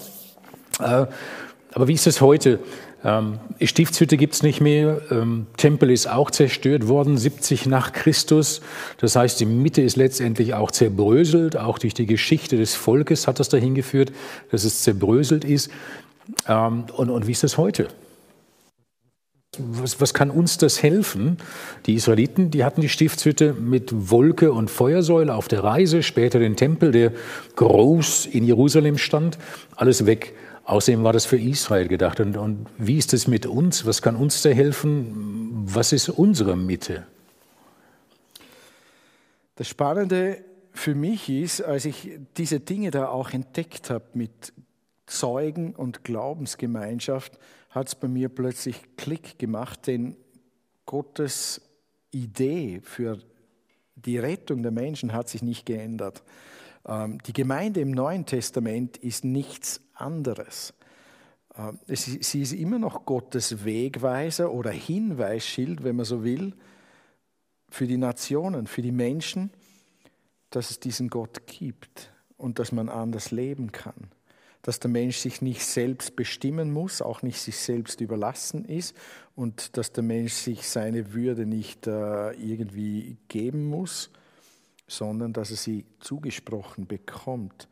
[SPEAKER 2] Äh, aber wie ist es heute? Ähm, Stiftshütte gibt es nicht mehr, ähm, Tempel ist auch zerstört worden, 70 nach Christus. Das heißt, die Mitte ist letztendlich auch zerbröselt, auch durch die Geschichte des Volkes hat das dahin geführt, dass es zerbröselt ist. Ähm, und, und wie ist das heute? Was, was, kann uns das helfen? Die Israeliten, die hatten die Stiftshütte mit Wolke und Feuersäule auf der Reise, später den Tempel, der groß in Jerusalem stand, alles weg. Außerdem war das für Israel gedacht. Und, und wie ist es mit uns? Was kann uns da helfen? Was ist unsere Mitte?
[SPEAKER 3] Das Spannende für mich ist, als ich diese Dinge da auch entdeckt habe mit Zeugen und Glaubensgemeinschaft, hat es bei mir plötzlich Klick gemacht, denn Gottes Idee für die Rettung der Menschen hat sich nicht geändert. Ähm, die Gemeinde im Neuen Testament ist nichts anderes. Ähm, sie ist immer noch Gottes Wegweiser oder Hinweisschild, wenn man so will, für die Nationen, für die Menschen, dass es diesen Gott gibt und dass man anders leben kann dass der Mensch sich nicht selbst bestimmen muss, auch nicht sich selbst überlassen ist und dass der Mensch sich seine Würde nicht äh, irgendwie geben muss, sondern dass er sie zugesprochen bekommt.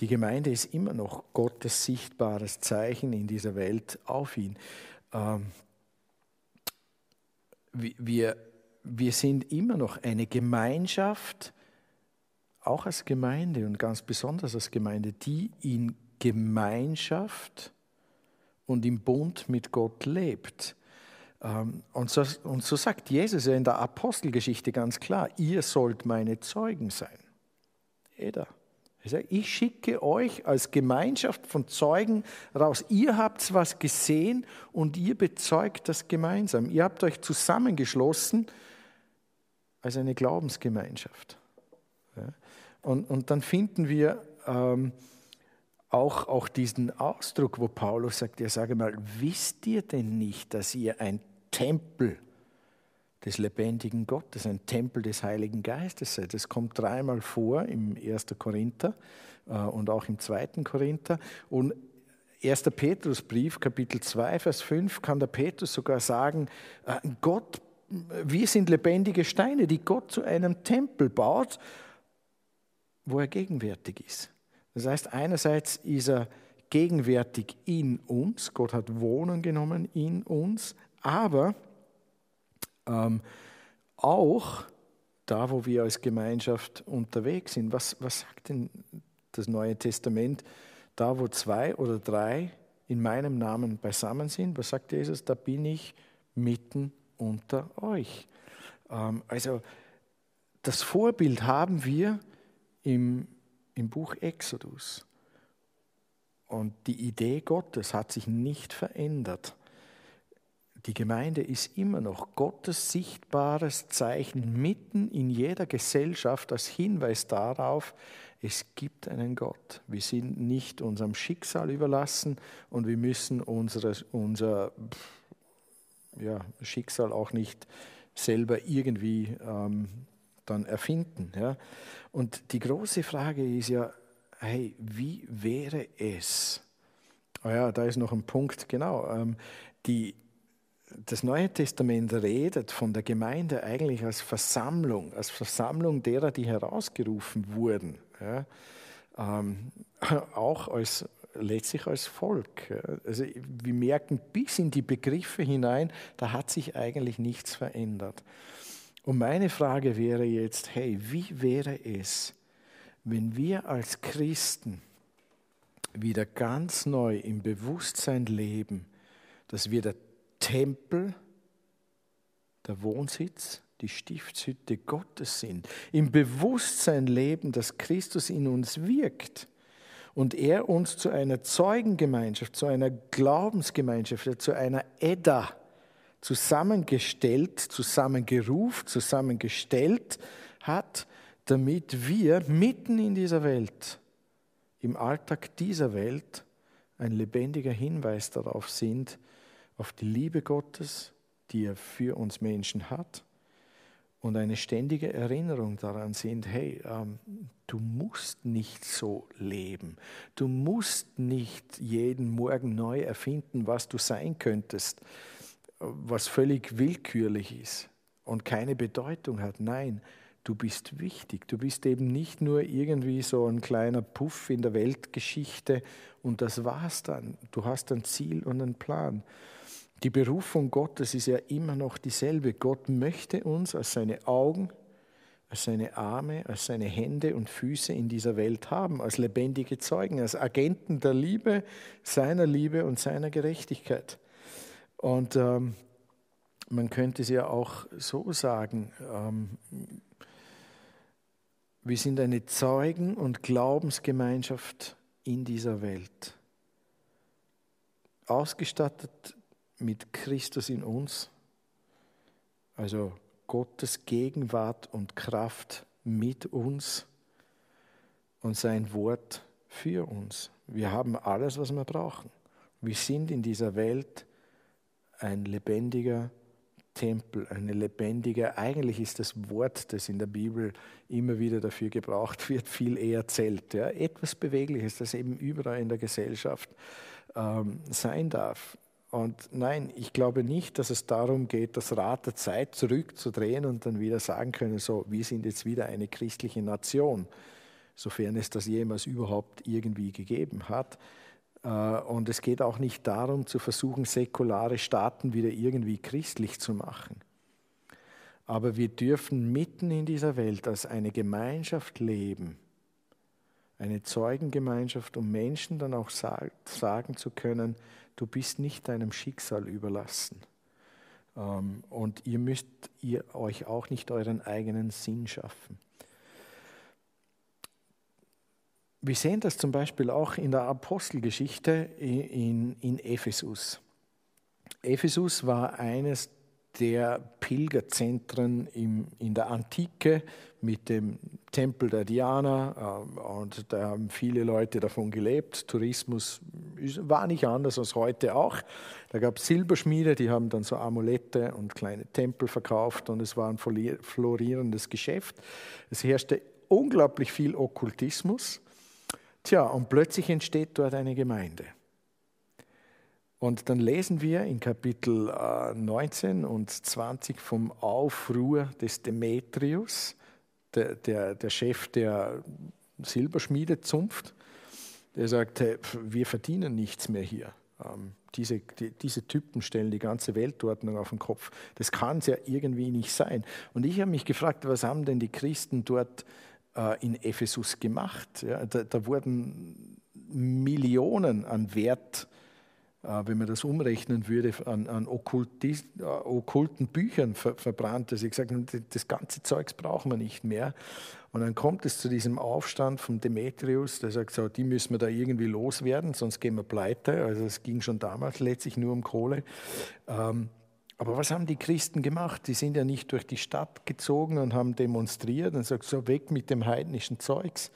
[SPEAKER 3] Die Gemeinde ist immer noch Gottes sichtbares Zeichen in dieser Welt auf ihn. Ähm, wir, wir sind immer noch eine Gemeinschaft, auch als Gemeinde und ganz besonders als Gemeinde, die in Gemeinschaft und im Bund mit Gott lebt. Ähm, und so, und so sagt Jesus ja in der Apostelgeschichte ganz klar, ihr sollt meine Zeugen sein. Jeder. Ich schicke euch als Gemeinschaft von Zeugen raus. Ihr habt was gesehen und ihr bezeugt das gemeinsam. Ihr habt euch zusammengeschlossen als eine Glaubensgemeinschaft. Und, und dann finden wir ähm, auch, auch diesen Ausdruck, wo Paulus sagt, ja sage mal, wisst ihr denn nicht, dass ihr ein Tempel des lebendigen Gottes, ein Tempel des Heiligen Geistes seid? Das kommt dreimal vor im 1. Korinther äh, und auch im 2. Korinther. Und 1. Petrusbrief, Kapitel 2, Vers 5, kann der Petrus sogar sagen, äh, Gott, wir sind lebendige Steine, die Gott zu einem Tempel baut, wo er gegenwärtig ist. Das heißt, einerseits ist er gegenwärtig in uns, Gott hat Wohnung genommen in uns, aber ähm, auch da, wo wir als Gemeinschaft unterwegs sind. Was, was sagt denn das Neue Testament? Da, wo zwei oder drei in meinem Namen beisammen sind, was sagt Jesus? Da bin ich mitten unter euch. Ähm, also das Vorbild haben wir im im Buch Exodus. Und die Idee Gottes hat sich nicht verändert. Die Gemeinde ist immer noch Gottes sichtbares Zeichen mitten in jeder Gesellschaft als Hinweis darauf, es gibt einen Gott. Wir sind nicht unserem Schicksal überlassen und wir müssen unsere, unser ja, Schicksal auch nicht selber irgendwie ähm, dann erfinden. Ja. Und die große Frage ist ja, hey, wie wäre es? Oh ja, da ist noch ein Punkt, genau. Ähm, die, das Neue Testament redet von der Gemeinde eigentlich als Versammlung, als Versammlung derer, die herausgerufen wurden. Ja. Ähm, auch als, letztlich als Volk. Also wir merken bis in die Begriffe hinein, da hat sich eigentlich nichts verändert. Und meine Frage wäre jetzt, hey, wie wäre es, wenn wir als Christen wieder ganz neu im Bewusstsein leben, dass wir der Tempel, der Wohnsitz, die Stiftshütte Gottes sind, im Bewusstsein leben, dass Christus in uns wirkt und er uns zu einer Zeugengemeinschaft, zu einer Glaubensgemeinschaft, zu einer Edda zusammengestellt, zusammengerufen, zusammengestellt hat, damit wir mitten in dieser Welt, im Alltag dieser Welt, ein lebendiger Hinweis darauf sind, auf die Liebe Gottes, die er für uns Menschen hat und eine ständige Erinnerung daran sind, hey, ähm, du musst nicht so leben. Du musst nicht jeden Morgen neu erfinden, was du sein könntest, was völlig willkürlich ist und keine Bedeutung hat. Nein, du bist wichtig. Du bist eben nicht nur irgendwie so ein kleiner Puff in der Weltgeschichte und das war's dann. Du hast ein Ziel und einen Plan. Die Berufung Gottes ist ja immer noch dieselbe. Gott möchte uns als seine Augen, als seine Arme, als seine Hände und Füße in dieser Welt haben, als lebendige Zeugen, als Agenten der Liebe, seiner Liebe und seiner Gerechtigkeit. Und ähm, man könnte es ja auch so sagen, ähm, wir sind eine Zeugen- und Glaubensgemeinschaft in dieser Welt, ausgestattet mit Christus in uns, also Gottes Gegenwart und Kraft mit uns und sein Wort für uns. Wir haben alles, was wir brauchen. Wir sind in dieser Welt ein lebendiger Tempel, eine lebendige, eigentlich ist das Wort, das in der Bibel immer wieder dafür gebraucht wird, viel eher Zelt. Ja? Etwas Bewegliches, das eben überall in der Gesellschaft ähm, sein darf. Und nein, ich glaube nicht, dass es darum geht, das Rad der Zeit zurückzudrehen und dann wieder sagen können, so, wir sind jetzt wieder eine christliche Nation, sofern es das jemals überhaupt irgendwie gegeben hat. Äh, und es geht auch nicht darum, zu versuchen, säkulare Staaten wieder irgendwie christlich zu machen. Aber wir dürfen mitten in dieser Welt als eine Gemeinschaft leben, eine Zeugengemeinschaft, um Menschen dann auch sagen zu können, du bist nicht deinem Schicksal überlassen. Ähm, und ihr müsst ihr euch auch nicht euren eigenen Sinn schaffen. Wir sehen das zum Beispiel auch in der Apostelgeschichte in, in Ephesus. Ephesus war eines der Pilgerzentren im, in der Antike mit dem Tempel der Diana äh, und da haben viele Leute davon gelebt. Tourismus war nicht anders als heute auch. Da gab es Silberschmiede, die haben dann so Amulette und kleine Tempel verkauft und es war ein florierendes Geschäft. Es herrschte unglaublich viel Okkultismus. Tja, und plötzlich entsteht dort eine Gemeinde. Und dann lesen wir in Kapitel 19 äh, und 20 vom Aufruhr des Demetrius, der, der, der Chef der Silberschmiedezunft. Der sagt, hey, wir verdienen nichts mehr hier. Ähm, diese, die, diese Typen stellen die ganze Weltordnung auf den Kopf. Das kann es ja irgendwie nicht sein. Und ich habe mich gefragt, was haben denn die Christen dort äh, in Ephesus gemacht? Ja, da, da wurden Millionen an Wert äh, wenn man das umrechnen würde, an, an äh, okkulten Büchern ver, verbrannt. Also ich gesagt das ganze Zeugs brauchen wir nicht mehr. Und dann kommt es zu diesem Aufstand von Demetrius, der sagt, so, die müssen wir da irgendwie loswerden, sonst gehen wir pleite. Also es ging schon damals letztlich nur um Kohle. Ähm, aber was haben die Christen gemacht? Die sind ja nicht durch die Stadt gezogen und haben demonstriert und sagt, so weg mit dem heidnischen Zeugs.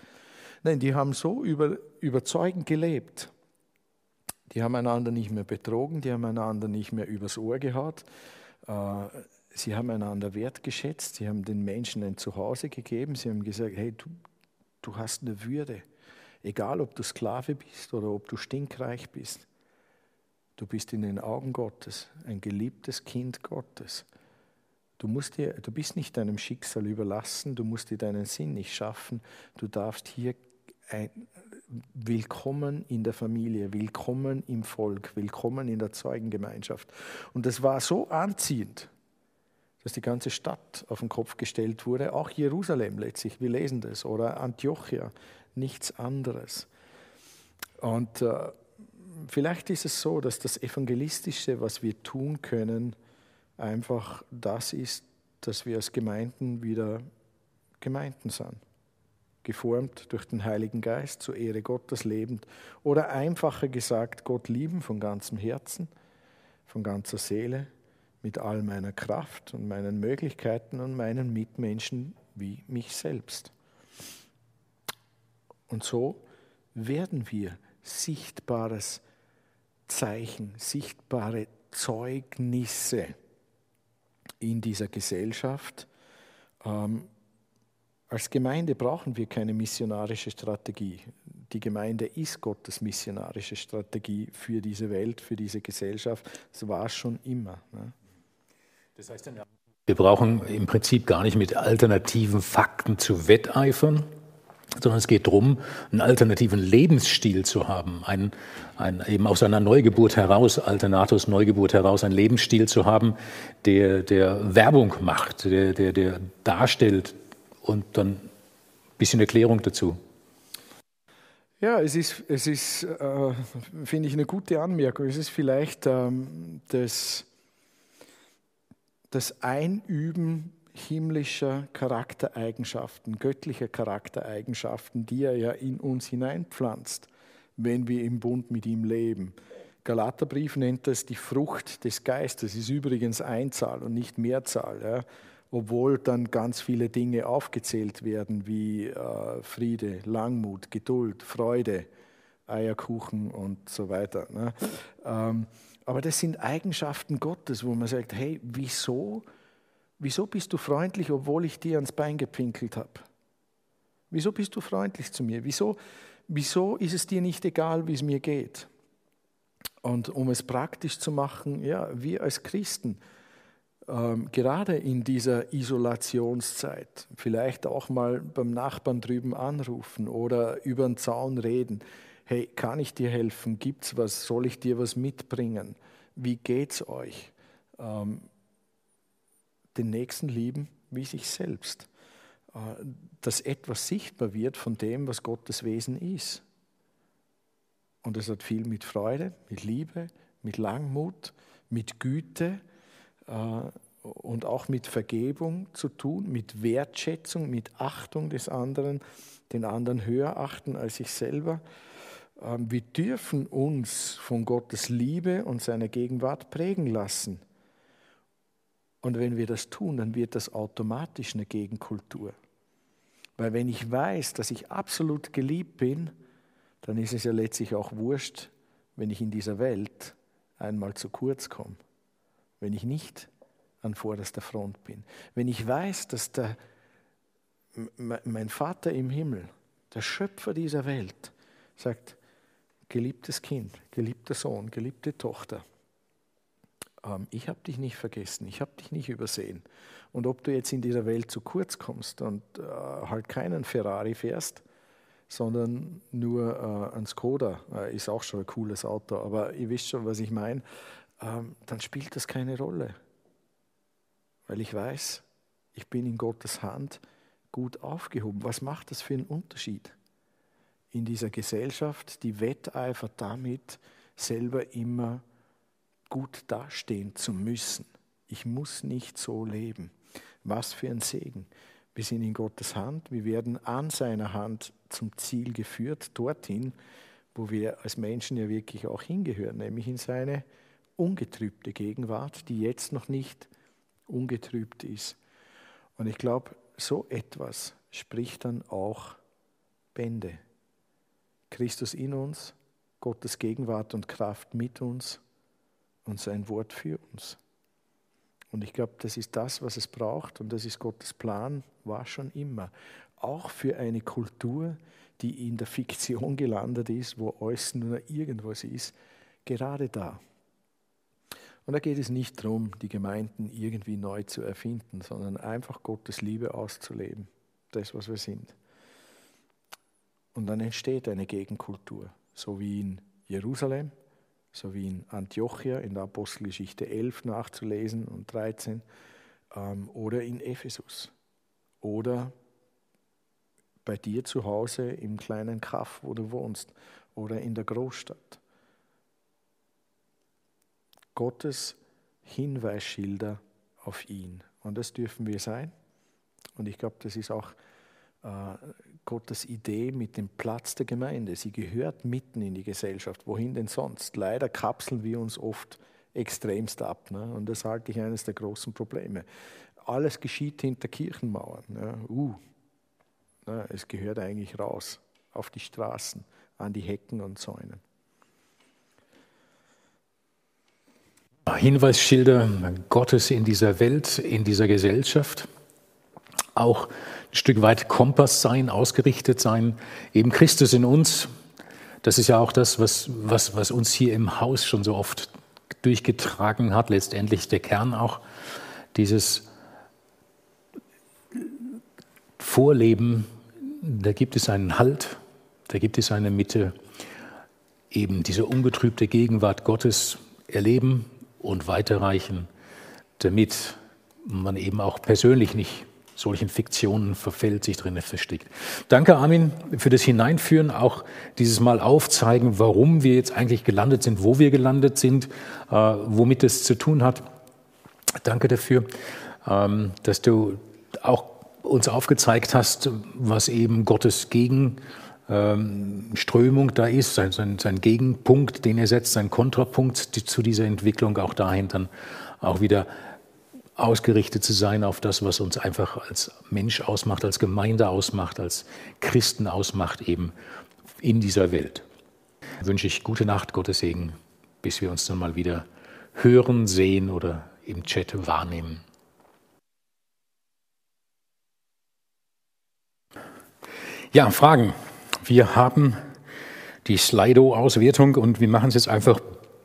[SPEAKER 3] Nein, die haben so über, überzeugend gelebt. Die haben einander nicht mehr betrogen, die haben einander nicht mehr übers Ohr gehaut. Äh, sie haben einander wertgeschätzt, sie haben den Menschen ein Zuhause gegeben, sie haben gesagt, hey, du, du hast eine Würde. Egal, ob du Sklave bist oder ob du stinkreich bist. Du bist in den Augen Gottes ein geliebtes Kind Gottes. Du, musst dir, du bist nicht deinem Schicksal überlassen, du musst dir deinen Sinn nicht schaffen. Du darfst hier ein, willkommen in der Familie, willkommen im Volk, willkommen in der Zeugengemeinschaft. Und das war so anziehend, dass die ganze Stadt auf den Kopf gestellt wurde, auch Jerusalem letztlich, wir lesen das, oder Antiochia, nichts anderes. Und äh, vielleicht ist es so, dass das Evangelistische, was wir tun können, einfach das ist, dass wir als Gemeinden wieder Gemeinden sind geformt durch den Heiligen Geist zur Ehre Gottes lebend oder einfacher gesagt, Gott lieben von ganzem Herzen, von ganzer Seele, mit all meiner Kraft und meinen Möglichkeiten und meinen Mitmenschen wie mich selbst. Und so werden wir sichtbares Zeichen, sichtbare Zeugnisse in dieser Gesellschaft Ähm, als Gemeinde brauchen wir keine missionarische Strategie. Die Gemeinde ist Gottes missionarische Strategie für diese Welt, für diese Gesellschaft. Das war es schon immer. Ne?
[SPEAKER 2] Das heißt dann, wir brauchen im Prinzip gar nicht mit alternativen Fakten zu wetteifern, sondern es geht darum, einen alternativen Lebensstil zu haben, ein, ein, eben aus einer Neugeburt heraus, Alternatus Neugeburt heraus, einen Lebensstil zu haben, der, der Werbung macht, der, der, der darstellt und dann ein bisschen Erklärung dazu.
[SPEAKER 3] Ja, es ist, es ist äh, finde ich, eine gute Anmerkung. Es ist vielleicht ähm, das, das Einüben himmlischer Charaktereigenschaften, göttlicher Charaktereigenschaften, die er ja in uns hineinpflanzt, wenn wir im Bund mit ihm leben. Galaterbrief nennt das die Frucht des Geistes, ist übrigens Einzahl und nicht Mehrzahl, ja, obwohl dann ganz viele Dinge aufgezählt werden wie äh, Friede, Langmut, Geduld, Freude, Eierkuchen und so weiter. Ne? Ähm, aber das sind Eigenschaften Gottes, wo man sagt, hey, wieso Wieso bist du freundlich, obwohl ich dir ans Bein gepinkelt habe? Wieso bist du freundlich zu mir? Wieso, wieso ist es dir nicht egal, wie es mir geht? Und um es praktisch zu machen, ja, wir als Christen, ähm, gerade in dieser Isolationszeit, vielleicht auch mal beim Nachbarn drüben anrufen oder über den Zaun reden. Hey, kann ich dir helfen? Gibt's was? Soll ich dir was mitbringen? Wie geht's euch? Ähm, den Nächsten lieben wie sich selbst. Äh, dass etwas sichtbar wird von dem, was Gottes Wesen ist. Und es hat viel mit Freude, mit Liebe, mit Langmut, mit Güte und auch mit Vergebung zu tun, mit Wertschätzung, mit Achtung des anderen, den anderen höher achten als sich selber. Ähm, wir dürfen uns von Gottes Liebe und seiner Gegenwart prägen lassen. Und wenn wir das tun, dann wird das automatisch eine Gegenkultur. Weil wenn ich weiß, dass ich absolut geliebt bin, dann ist es ja letztlich auch wurscht, wenn ich in dieser Welt einmal zu kurz komme. Wenn ich nicht an vorderster Front bin. Wenn ich weiß, dass der, mein Vater im Himmel, der Schöpfer dieser Welt, sagt, geliebtes Kind, geliebter Sohn, geliebte Tochter, ähm, ich habe dich nicht vergessen, ich habe dich nicht übersehen. Und ob du jetzt in dieser Welt zu kurz kommst und äh, halt keinen Ferrari fährst, sondern nur äh, ein Skoda, äh, ist auch schon ein cooles Auto, aber ihr wisst schon, was ich meine, dann spielt das keine Rolle. Weil ich weiß, ich bin in Gottes Hand gut aufgehoben. Was macht das für einen Unterschied? In dieser Gesellschaft, die wetteifert damit, selber immer gut dastehen zu müssen. Ich muss nicht so leben. Was für ein Segen. Wir sind in Gottes Hand, wir werden an seiner Hand zum Ziel geführt, dorthin, wo wir als Menschen ja wirklich auch hingehören, nämlich in seine ungetrübte Gegenwart, die jetzt noch nicht ungetrübt ist. Und ich glaube, so etwas spricht dann auch Bände. Christus in uns, Gottes Gegenwart und Kraft mit uns und sein Wort für uns. Und ich glaube, das ist das, was es braucht und das ist Gottes Plan, war schon immer. Auch für eine Kultur, die in der Fiktion gelandet ist, wo alles nur irgendwas ist, gerade da. Und da geht es nicht darum, die Gemeinden irgendwie neu zu erfinden, sondern einfach Gottes Liebe auszuleben, das, was wir sind. Und dann entsteht eine Gegenkultur, so wie in Jerusalem, so wie in Antiochia in der Apostelgeschichte 11 nachzulesen und 13, ähm, oder in Ephesus oder bei dir zu Hause im kleinen Kaff, wo du wohnst, oder in der Großstadt. Gottes Hinweisschilder auf ihn. Und das dürfen wir sein. Und ich glaube, das ist auch äh, Gottes Idee mit dem Platz der Gemeinde. Sie gehört mitten in die Gesellschaft. Wohin denn sonst? Leider kapseln wir uns oft extremst ab. Ne? Und das halte ich eines der großen Probleme. Alles geschieht hinter Kirchenmauern. Ne? Uh, ne? Es gehört eigentlich raus, auf die Straßen, an die Hecken und Zäunen.
[SPEAKER 2] Hinweisschilder Gottes in dieser Welt, in dieser Gesellschaft. auch ein Stück weit Kompass sein, ausgerichtet sein, eben Christus in uns. Das ist ja auch das, was, was, was uns hier im Haus schon so oft durchgetragen hat, letztendlich der Kern auch dieses Vorleben, da gibt es einen Halt, da gibt es eine Mitte, eben diese ungetrübte Gegenwart Gottes erleben und weiterreichen, damit man eben auch persönlich nicht solchen Fiktionen verfällt, sich drinnen versteckt. Danke, Armin, für das Hineinführen, auch dieses Mal aufzeigen, warum wir jetzt eigentlich gelandet sind, wo wir gelandet sind, äh, womit das zu tun hat. Danke dafür, ähm, dass du auch uns aufgezeigt hast, was eben Gottes Gegenströmung ähm, da ist, sein, sein, sein Gegenpunkt, den er setzt, sein Kontrapunkt die, zu dieser Entwicklung, auch dahin dann auch wieder ausgerichtet zu sein auf das, was uns einfach als Mensch ausmacht, als Gemeinde ausmacht, als Christen ausmacht, eben in dieser Welt. Wünsche ich gute Nacht, Gottes Segen, bis wir uns dann mal wieder hören, sehen oder im Chat wahrnehmen. Ja, Fragen. Wir haben die Slido-Auswertung und wir machen es jetzt einfach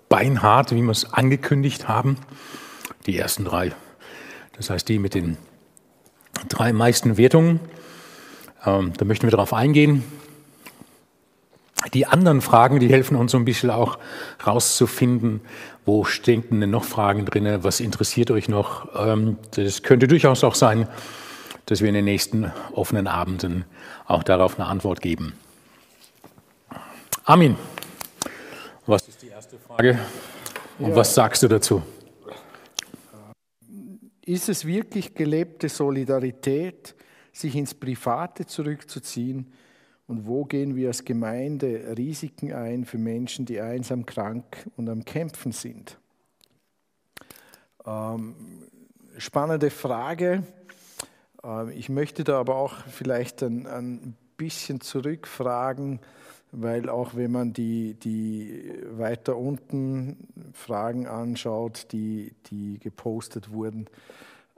[SPEAKER 2] beinhart, wie wir es angekündigt haben. Die ersten drei das heißt, die mit den drei meisten Wertungen. Ähm, da möchten wir darauf eingehen. Die anderen Fragen, die helfen uns so ein bisschen auch rauszufinden, wo stecken denn noch Fragen drin, was interessiert euch noch. Ähm, das könnte durchaus auch sein, dass wir in den nächsten offenen Abenden auch darauf eine Antwort geben. Armin, was ist die erste Frage und ja. was sagst du dazu?
[SPEAKER 3] Ist es wirklich gelebte Solidarität, sich ins Private zurückzuziehen? Und wo gehen wir als Gemeinde Risiken ein für Menschen, die einsam, krank und am Kämpfen sind? Ähm, spannende Frage. Ähm, ich möchte da aber auch vielleicht ein, ein bisschen zurückfragen, weil auch wenn man die, die weiter unten Fragen anschaut, die, die gepostet wurden,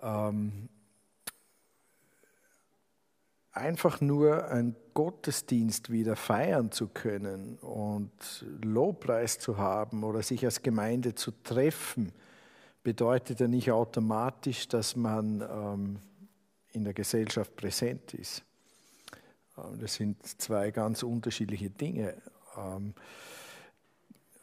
[SPEAKER 3] ähm, einfach nur einen Gottesdienst wieder feiern zu können und Lobpreis zu haben oder sich als Gemeinde zu treffen, bedeutet ja nicht automatisch, dass man ähm, in der Gesellschaft präsent ist. Ähm, das sind zwei ganz unterschiedliche Dinge. Ähm,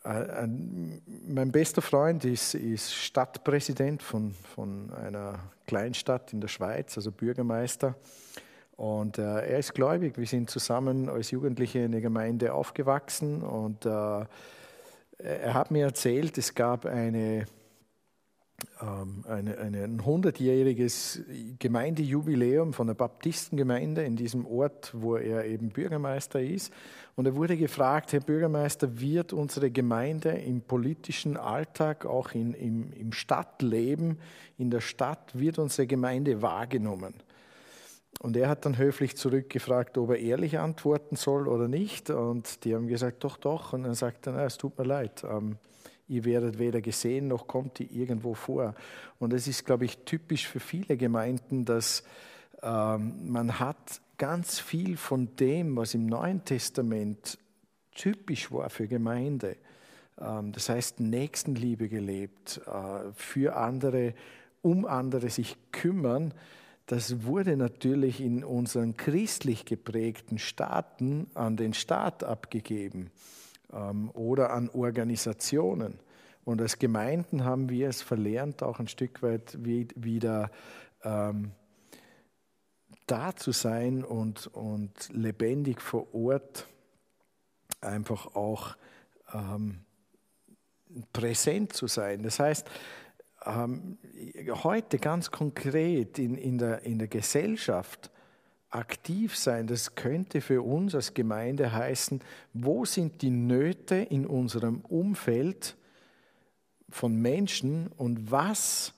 [SPEAKER 3] mein bester Freund ist, ist Stadtpräsident von, von, einer Kleinstadt in der Schweiz, also Bürgermeister. Und äh, er ist gläubig. Wir sind zusammen als Jugendliche in der Gemeinde aufgewachsen. Und äh, er hat mir erzählt, es gab eine ähm, eine, eine, ein 100-jähriges Gemeindejubiläum von der Baptistengemeinde in diesem Ort, wo er eben Bürgermeister ist. Und er wurde gefragt, Herr Bürgermeister, wird unsere Gemeinde im politischen Alltag, auch in, im, im Stadtleben, in der Stadt, wird unsere Gemeinde wahrgenommen? Und er hat dann höflich zurückgefragt, ob er ehrlich antworten soll oder nicht. Und die haben gesagt, doch, doch. Und dann sagt er, na, es tut mir leid. Ähm, ihr werdet weder gesehen noch kommt ihr irgendwo vor. Und es ist, glaube ich, typisch für viele Gemeinden, dass ähm, man hat ganz viel von dem, was im Neuen Testament typisch war für Gemeinde. Ähm, das heißt, Nächstenliebe gelebt, äh, für andere, um andere sich kümmern. Das wurde natürlich in unseren christlich geprägten Staaten an den Staat abgegeben. Ähm, oder an Organisationen. Und als Gemeinden haben wir es verlernt, auch ein Stück weit wieder ähm, da zu sein und, und lebendig vor Ort einfach auch ähm, präsent zu sein. Das heißt, ähm, heute ganz konkret in, in, der, in der Gesellschaft aktiv sein, das könnte für uns als Gemeinde heißen, wo sind die Nöte in unserem Umfeld von Menschen und was,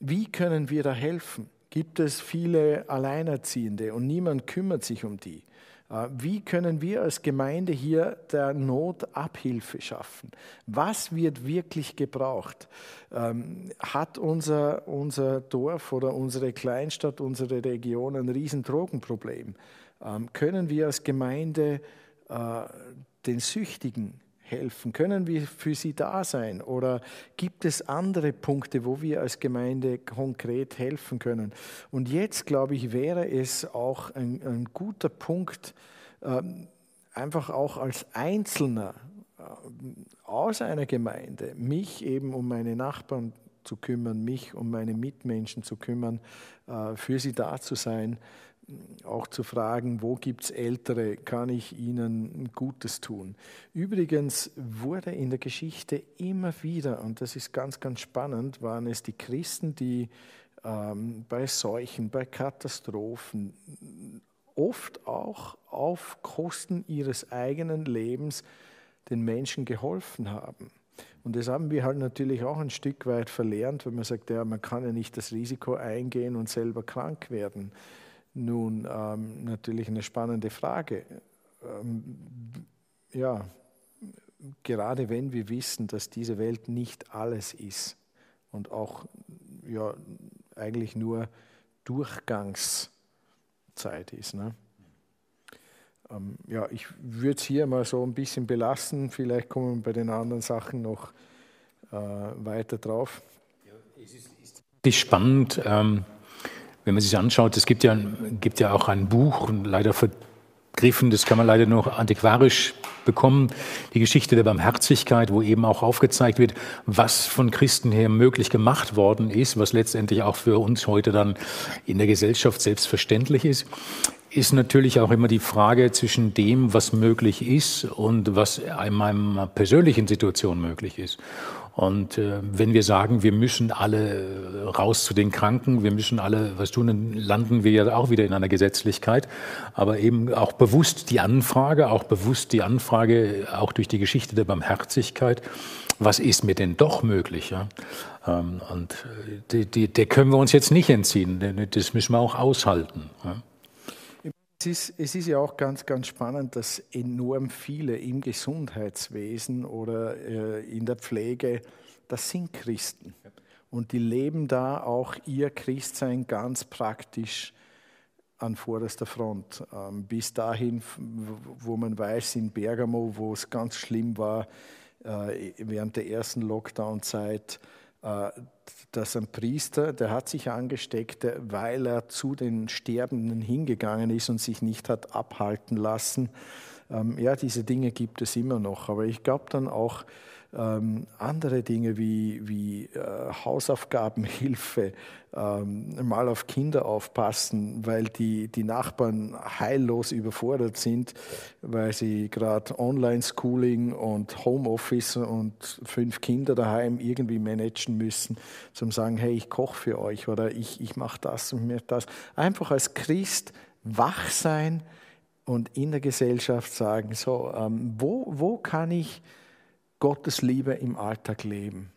[SPEAKER 3] wie können wir da helfen? Gibt es viele Alleinerziehende und niemand kümmert sich um die? Äh, wie können wir als Gemeinde hier der Not Abhilfe schaffen? Was wird wirklich gebraucht? Ähm, hat unser, unser Dorf oder unsere Kleinstadt, unsere Region ein riesen Drogenproblem? Ähm, können wir als Gemeinde äh, den Süchtigen helfen? Können wir für sie da sein? Oder gibt es andere Punkte, wo wir als Gemeinde konkret helfen können? Und jetzt, glaube ich, wäre es auch ein, ein guter Punkt, ähm, einfach auch als Einzelner äh, aus einer Gemeinde mich eben um meine Nachbarn zu kümmern, mich um meine Mitmenschen zu kümmern, äh, für sie da zu sein, auch zu fragen, wo gibt es Ältere, kann ich ihnen Gutes tun. Übrigens wurde in der Geschichte immer wieder, und das ist ganz, ganz spannend, waren es die Christen, die ähm, bei Seuchen, bei Katastrophen, oft auch auf Kosten ihres eigenen Lebens den Menschen geholfen haben. Und das haben wir halt natürlich auch ein Stück weit verlernt, wenn man sagt, ja, man kann ja nicht das Risiko eingehen und selber krank werden. Nun, ähm, natürlich eine spannende Frage. Ähm, ja, gerade wenn wir wissen, dass diese Welt nicht alles ist und auch ja, eigentlich nur Durchgangszeit ist. Ne? Ähm, ja, ich würde es hier mal so ein bisschen belassen. Vielleicht kommen wir bei den anderen Sachen noch äh, weiter drauf.
[SPEAKER 2] Ja, es ist, ist spannend. Ähm wenn man sich anschaut, es gibt ja, gibt ja auch ein Buch, leider vergriffen, das kann man leider noch antiquarisch bekommen, die Geschichte der Barmherzigkeit, wo eben auch aufgezeigt wird, was von Christen her möglich gemacht worden ist, was letztendlich auch für uns heute dann in der Gesellschaft selbstverständlich ist ist natürlich auch immer die Frage zwischen dem, was möglich ist und was in meiner persönlichen Situation möglich ist. Und äh, wenn wir sagen, wir müssen alle raus zu den Kranken, wir müssen alle was tun, dann landen wir ja auch wieder in einer Gesetzlichkeit. Aber eben auch bewusst die Anfrage, auch bewusst die Anfrage, auch durch die Geschichte der Barmherzigkeit, was ist mir denn doch möglich? Ja? Ähm, und äh, der können wir uns jetzt nicht entziehen, das müssen wir auch aushalten. Ja?
[SPEAKER 3] Es ist, es ist, ja auch ganz, ganz spannend, dass enorm viele im Gesundheitswesen oder äh, in der Pflege, das sind Christen. Und die leben da auch ihr Christsein ganz praktisch an vorderster Front. Ähm, bis dahin, wo man weiß, in Bergamo, wo es ganz schlimm war, äh, während der ersten Lockdown-Zeit, dass ein Priester, der hat sich angesteckt, weil er zu den Sterbenden hingegangen ist und sich nicht hat abhalten lassen. Ähm, ja, diese Dinge gibt es immer noch, aber ich glaube dann auch, ähm, andere Dinge wie, wie äh, Hausaufgabenhilfe, ähm, mal auf Kinder aufpassen, weil die, die Nachbarn heillos überfordert sind, weil sie gerade Online-Schooling und Homeoffice und fünf Kinder daheim irgendwie managen müssen, zum sagen, hey, ich koche für euch oder ich, ich mache das und mir das. Einfach als Christ wach sein und in der Gesellschaft sagen, so, ähm, wo, wo kann ich Gottes Liebe im Alltag leben.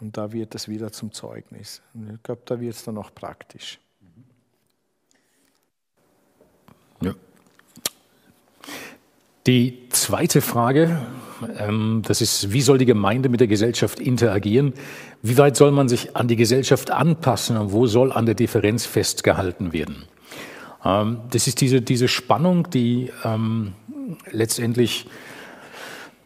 [SPEAKER 3] Und da wird es wieder zum Zeugnis. Und ich glaube, da wird es dann auch praktisch.
[SPEAKER 2] Ja. Die zweite Frage, ähm, das ist, wie soll die Gemeinde mit der Gesellschaft interagieren? Wie weit soll man sich an die Gesellschaft anpassen und wo soll an der Differenz festgehalten werden? Ähm, das ist diese, diese Spannung, die ähm, letztendlich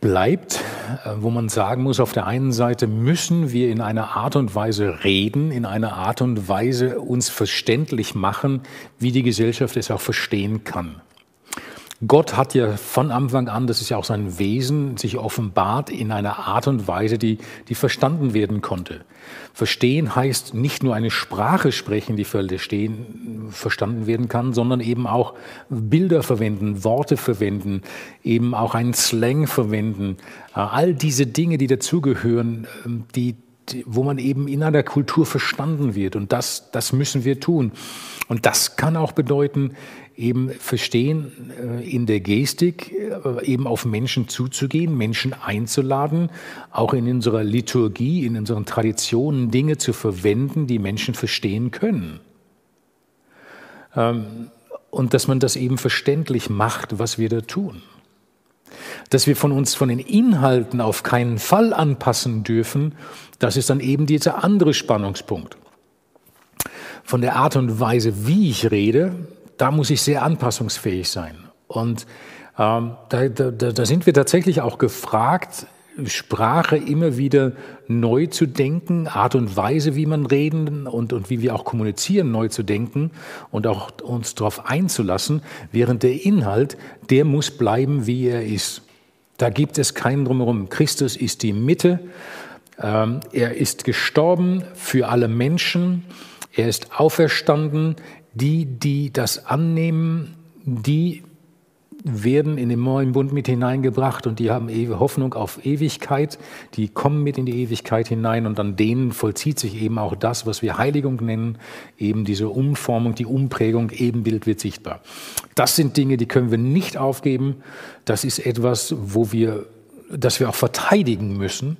[SPEAKER 2] bleibt, äh, wo man sagen muss, auf der einen Seite müssen wir in einer Art und Weise reden, in einer Art und Weise uns verständlich machen, wie die Gesellschaft es auch verstehen kann. Gott hat ja von Anfang an, das ist ja auch sein Wesen, sich offenbart in einer Art und Weise, die, die verstanden werden konnte. Verstehen heißt nicht nur eine Sprache sprechen, die verstehen, verstanden werden kann, sondern eben auch Bilder verwenden, Worte verwenden, eben auch einen Slang verwenden. All diese Dinge, die dazugehören, ähm, die, wo man eben in einer Kultur verstanden wird. Und das, das müssen wir tun. Und das kann auch bedeuten, eben verstehen, äh, in der Gestik äh, eben auf Menschen zuzugehen, Menschen einzuladen, auch in unserer Liturgie, in unseren Traditionen Dinge zu verwenden, die Menschen verstehen können. Ähm, und dass man das eben verständlich macht, was wir da tun. Dass wir von uns von den Inhalten auf keinen Fall anpassen dürfen, das ist dann eben dieser andere Spannungspunkt. Von der Art und Weise, wie ich rede, da muss ich sehr anpassungsfähig sein. Und ähm, da, da, da sind wir tatsächlich auch gefragt, Sprache immer wieder neu zu denken, Art und Weise, wie man reden und, und wie wir auch kommunizieren, neu zu denken und auch uns darauf einzulassen, während der Inhalt, der muss bleiben, wie er ist. Da gibt es keinen drumherum. Christus ist die Mitte. Ähm, er ist gestorben für alle Menschen. Er ist auferstanden. Die, die das annehmen, die werden in den neuen Bund mit hineingebracht und die haben Hoffnung auf Ewigkeit, die kommen mit in die Ewigkeit hinein und an denen vollzieht sich eben auch das, was wir Heiligung nennen, eben diese Umformung, die Umprägung, Ebenbild wird sichtbar. Das sind Dinge, die können wir nicht aufgeben. Das ist etwas, wo wir, das wir auch verteidigen müssen.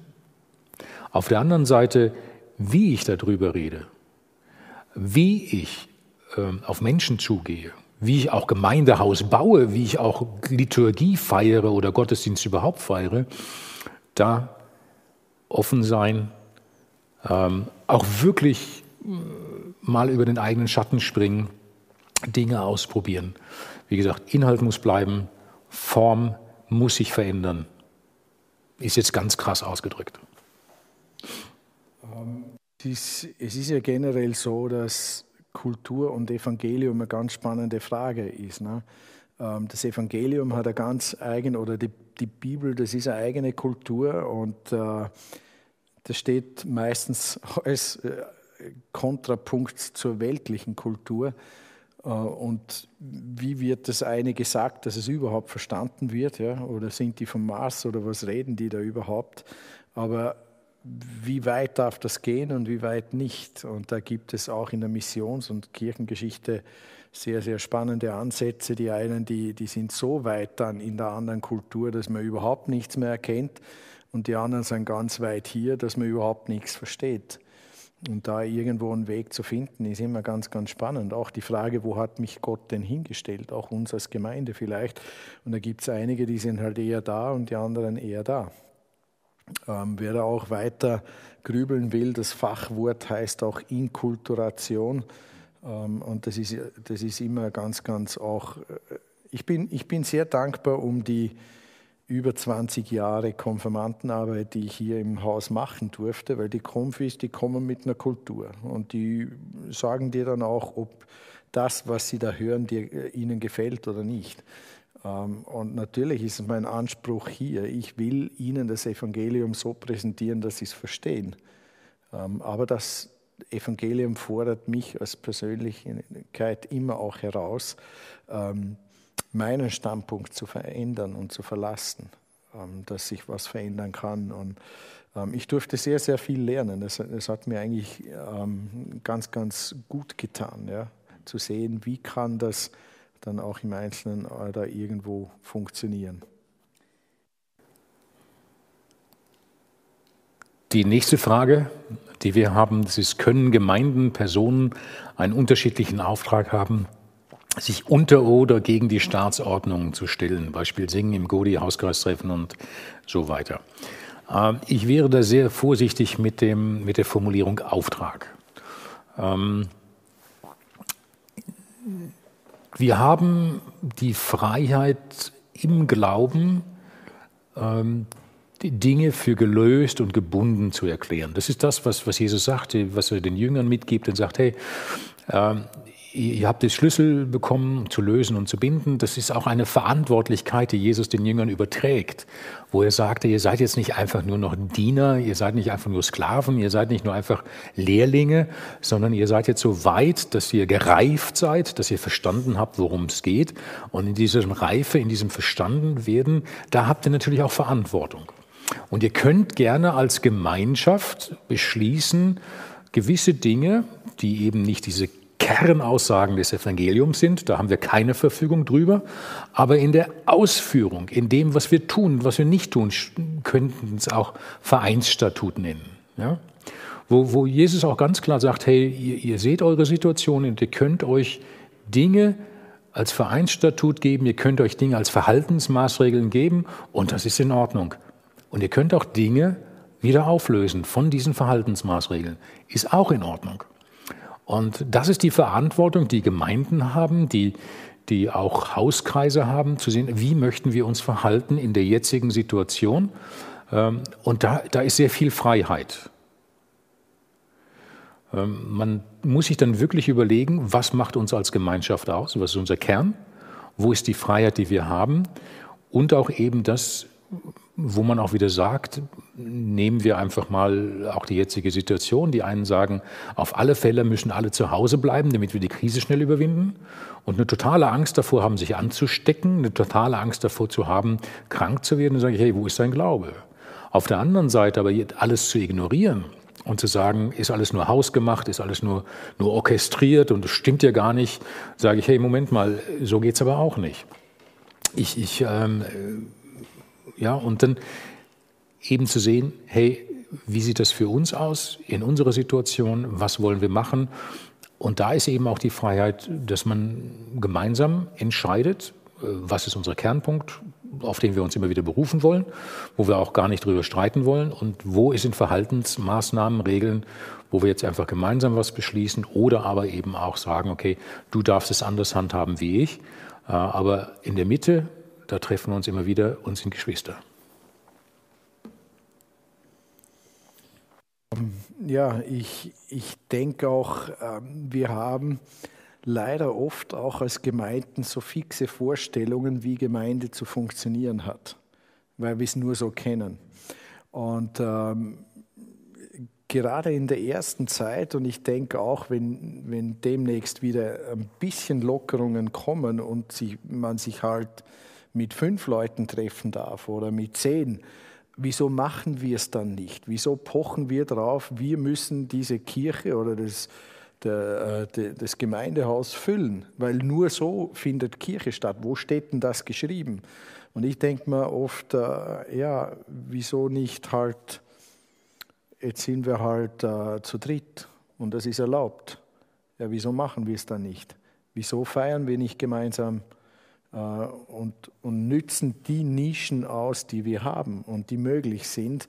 [SPEAKER 2] Auf der anderen Seite, wie ich darüber rede, wie ich äh, auf Menschen zugehe, wie ich auch Gemeindehaus baue, wie ich auch Liturgie feiere oder Gottesdienst überhaupt feiere, da offen sein, ähm, auch wirklich äh, mal über den eigenen Schatten springen, Dinge ausprobieren. Wie gesagt, Inhalt muss bleiben, Form muss sich verändern. Ist jetzt ganz krass ausgedrückt.
[SPEAKER 3] Es ist ja generell so, dass Kultur und Evangelium eine ganz spannende Frage ist. Ne? Ähm, das Evangelium hat eine ganz eigene, oder die, die Bibel, das ist eine eigene Kultur und äh, das steht meistens als äh, Kontrapunkt zur weltlichen Kultur. Äh, und wie wird das eine gesagt, dass es überhaupt verstanden wird? Ja? Oder sind die vom Mars oder was reden die da überhaupt? Aber wie weit darf das gehen und wie weit nicht. Und da gibt es auch in der Missions- und Kirchengeschichte sehr, sehr spannende Ansätze. Die einen, die, die sind so weit dann in der anderen Kultur, dass man überhaupt nichts mehr erkennt. Und die anderen sind ganz weit hier, dass man überhaupt nichts versteht. Und da irgendwo einen Weg zu finden, ist immer ganz, ganz spannend. Auch die Frage, wo hat mich Gott denn hingestellt? Auch uns als Gemeinde vielleicht. Und da gibt es einige, die sind halt eher da und die anderen eher da. Ähm, wer da auch weiter grübeln will, das Fachwort heißt auch Inkulturation. Ähm, und das ist, das ist immer ganz, ganz auch. Äh, ich bin, ich bin sehr dankbar um die über 20 Jahre Konfirmandenarbeit, die ich hier im Haus machen durfte, weil die Konfis, die kommen mit einer Kultur und die sagen dir dann auch, ob das, was sie da hören, dir, äh, ihnen gefällt oder nicht. Ähm, und natürlich ist mein Anspruch hier, ich will Ihnen das Evangelium so präsentieren, dass Sie es verstehen. Ähm, aber das Evangelium fordert mich als Persönlichkeit immer auch heraus, ähm, meinen Standpunkt zu verändern und zu verlassen, dass sich was verändern kann. Und ich durfte sehr, sehr viel lernen. Das, das hat mir eigentlich ganz, ganz gut getan, ja, zu sehen, wie kann das dann auch im Einzelnen da irgendwo funktionieren.
[SPEAKER 2] Die nächste Frage, die wir haben, das ist, können Gemeinden, Personen einen unterschiedlichen Auftrag haben, sich unter oder gegen die Staatsordnung zu stellen, Beispiel Singen im Godi, Hauskreistreffen und so weiter. Ähm, ich wäre da sehr vorsichtig mit, dem, mit der Formulierung Auftrag. Ähm, wir haben die Freiheit im Glauben, ähm, die Dinge für gelöst und gebunden zu erklären. Das ist das, was, was Jesus sagte, was er den Jüngern mitgibt und sagt, hey, ähm, ihr habt den Schlüssel bekommen, zu lösen und zu binden. Das ist auch eine Verantwortlichkeit, die Jesus den Jüngern überträgt, wo er sagte, ihr seid jetzt nicht einfach nur noch Diener, ihr seid nicht einfach nur Sklaven, ihr seid nicht nur einfach Lehrlinge, sondern ihr seid jetzt so weit, dass ihr gereift seid, dass ihr verstanden habt, worum es geht. Und in diesem Reife, in diesem Verstandenwerden, da habt ihr natürlich auch Verantwortung. Und ihr könnt gerne als Gemeinschaft beschließen, gewisse Dinge, die eben nicht diese Kernaussagen des Evangeliums sind. Da haben wir keine Verfügung drüber. Aber in der Ausführung, in dem, was wir tun, was wir nicht tun, könnten es auch Vereinsstatut nennen. Ja? Wo, wo Jesus auch ganz klar sagt, hey, ihr, ihr seht eure Situation und ihr könnt euch Dinge als Vereinsstatut geben, ihr könnt euch Dinge als Verhaltensmaßregeln geben und das ist in Ordnung. Und ihr könnt auch Dinge wieder auflösen von diesen Verhaltensmaßregeln. Ist auch in Ordnung. Und das ist die Verantwortung, die Gemeinden haben, die, die auch Hauskreise haben, zu sehen, wie möchten wir uns verhalten in der jetzigen Situation. Ähm, und da, da ist sehr viel Freiheit. Ähm, man muss sich dann wirklich überlegen, was macht uns als Gemeinschaft aus, was ist unser Kern, wo ist die Freiheit, die wir haben und auch eben das, wo man auch wieder sagt, nehmen wir einfach mal auch die jetzige Situation. Die einen sagen, auf alle Fälle müssen alle zu Hause bleiben, damit wir die Krise schnell überwinden. Und eine totale Angst davor haben, sich anzustecken, eine totale Angst davor zu haben, krank zu werden. Und sage ich, hey, wo ist dein Glaube? Auf der anderen Seite aber alles zu ignorieren und zu sagen, ist alles nur hausgemacht, ist alles nur, nur orchestriert und es stimmt ja gar nicht, sage ich, hey, Moment mal, so geht es aber auch nicht. Ich, ich ähm, ja, und dann eben zu sehen, hey, wie sieht das für uns aus in unserer Situation, was wollen wir machen? Und da ist eben auch die Freiheit, dass man gemeinsam entscheidet, äh, was ist unser Kernpunkt, auf den wir uns immer wieder berufen wollen, wo wir auch gar nicht drüber streiten wollen und wo ist in Verhaltensmaßnahmen, Regeln, wo wir jetzt einfach gemeinsam was beschließen oder aber eben auch sagen, okay, du darfst es anders handhaben wie ich, äh, aber in der Mitte da treffen wir uns immer wieder und sind Geschwister.
[SPEAKER 3] Ja, ich, ich denke auch, ähm, wir haben leider oft auch als Gemeinden so fixe Vorstellungen, wie Gemeinde zu funktionieren hat, weil wir es nur so kennen. Und ähm, gerade in der ersten Zeit, und ich denke auch, wenn, wenn demnächst wieder ein bisschen Lockerungen kommen und sich, man sich halt mit fünf Leuten treffen darf oder mit zehn, wieso machen wir es dann nicht? Wieso pochen wir darauf, wir müssen diese Kirche oder das, der, äh, das Gemeindehaus füllen? Weil nur so findet Kirche statt. Wo steht denn das geschrieben? Und ich denke mir oft, äh, ja, wieso nicht halt, jetzt sind wir halt äh, zu dritt und das ist erlaubt. Ja, wieso machen wir es dann nicht? Wieso feiern wir nicht gemeinsam? Äh, und, und nützen die Nischen aus, die wir haben und die möglich sind.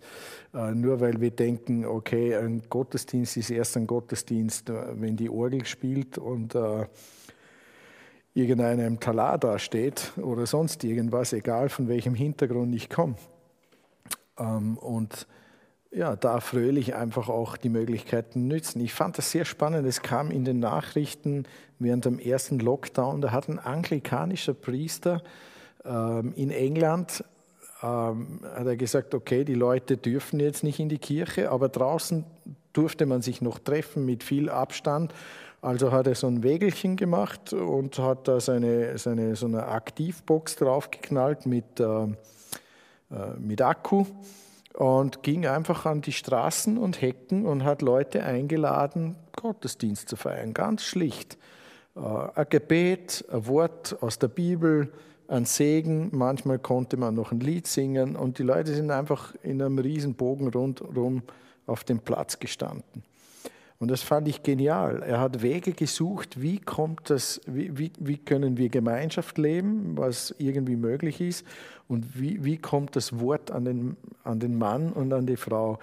[SPEAKER 3] Äh, nur weil wir denken, okay, ein Gottesdienst ist erst ein Gottesdienst, äh, wenn die Orgel spielt und irgendeiner im Talar da steht oder sonst irgendwas, egal von welchem Hintergrund ich komme. Ähm, und ja, da fröhlich einfach auch die Möglichkeiten nützen. Ich fand das sehr spannend. Es kam in den Nachrichten während dem ersten Lockdown, da hat ein anglikanischer Priester ähm, in England ähm, hat er gesagt, okay, die Leute dürfen jetzt nicht in die Kirche, aber draußen durfte man sich noch treffen mit viel Abstand. Also hat er so ein Wägelchen gemacht und hat da seine, seine so eine Aktivbox draufgeknallt mit, äh, äh mit Akku und ging einfach an die Straßen und Hecken und hat Leute eingeladen, Gottesdienst zu feiern. Ganz schlicht. Äh, ein Gebet, ein Wort aus der Bibel, ein Segen. Manchmal konnte man noch ein Lied singen und die Leute sind einfach in einem riesen Bogen rundherum auf dem Platz gestanden. Und das fand ich genial. Er hat Wege gesucht, wie kommt das, wie, wie, wie können wir Gemeinschaft leben, was irgendwie möglich ist, und wie, wie kommt das Wort an den, an den Mann und an die Frau.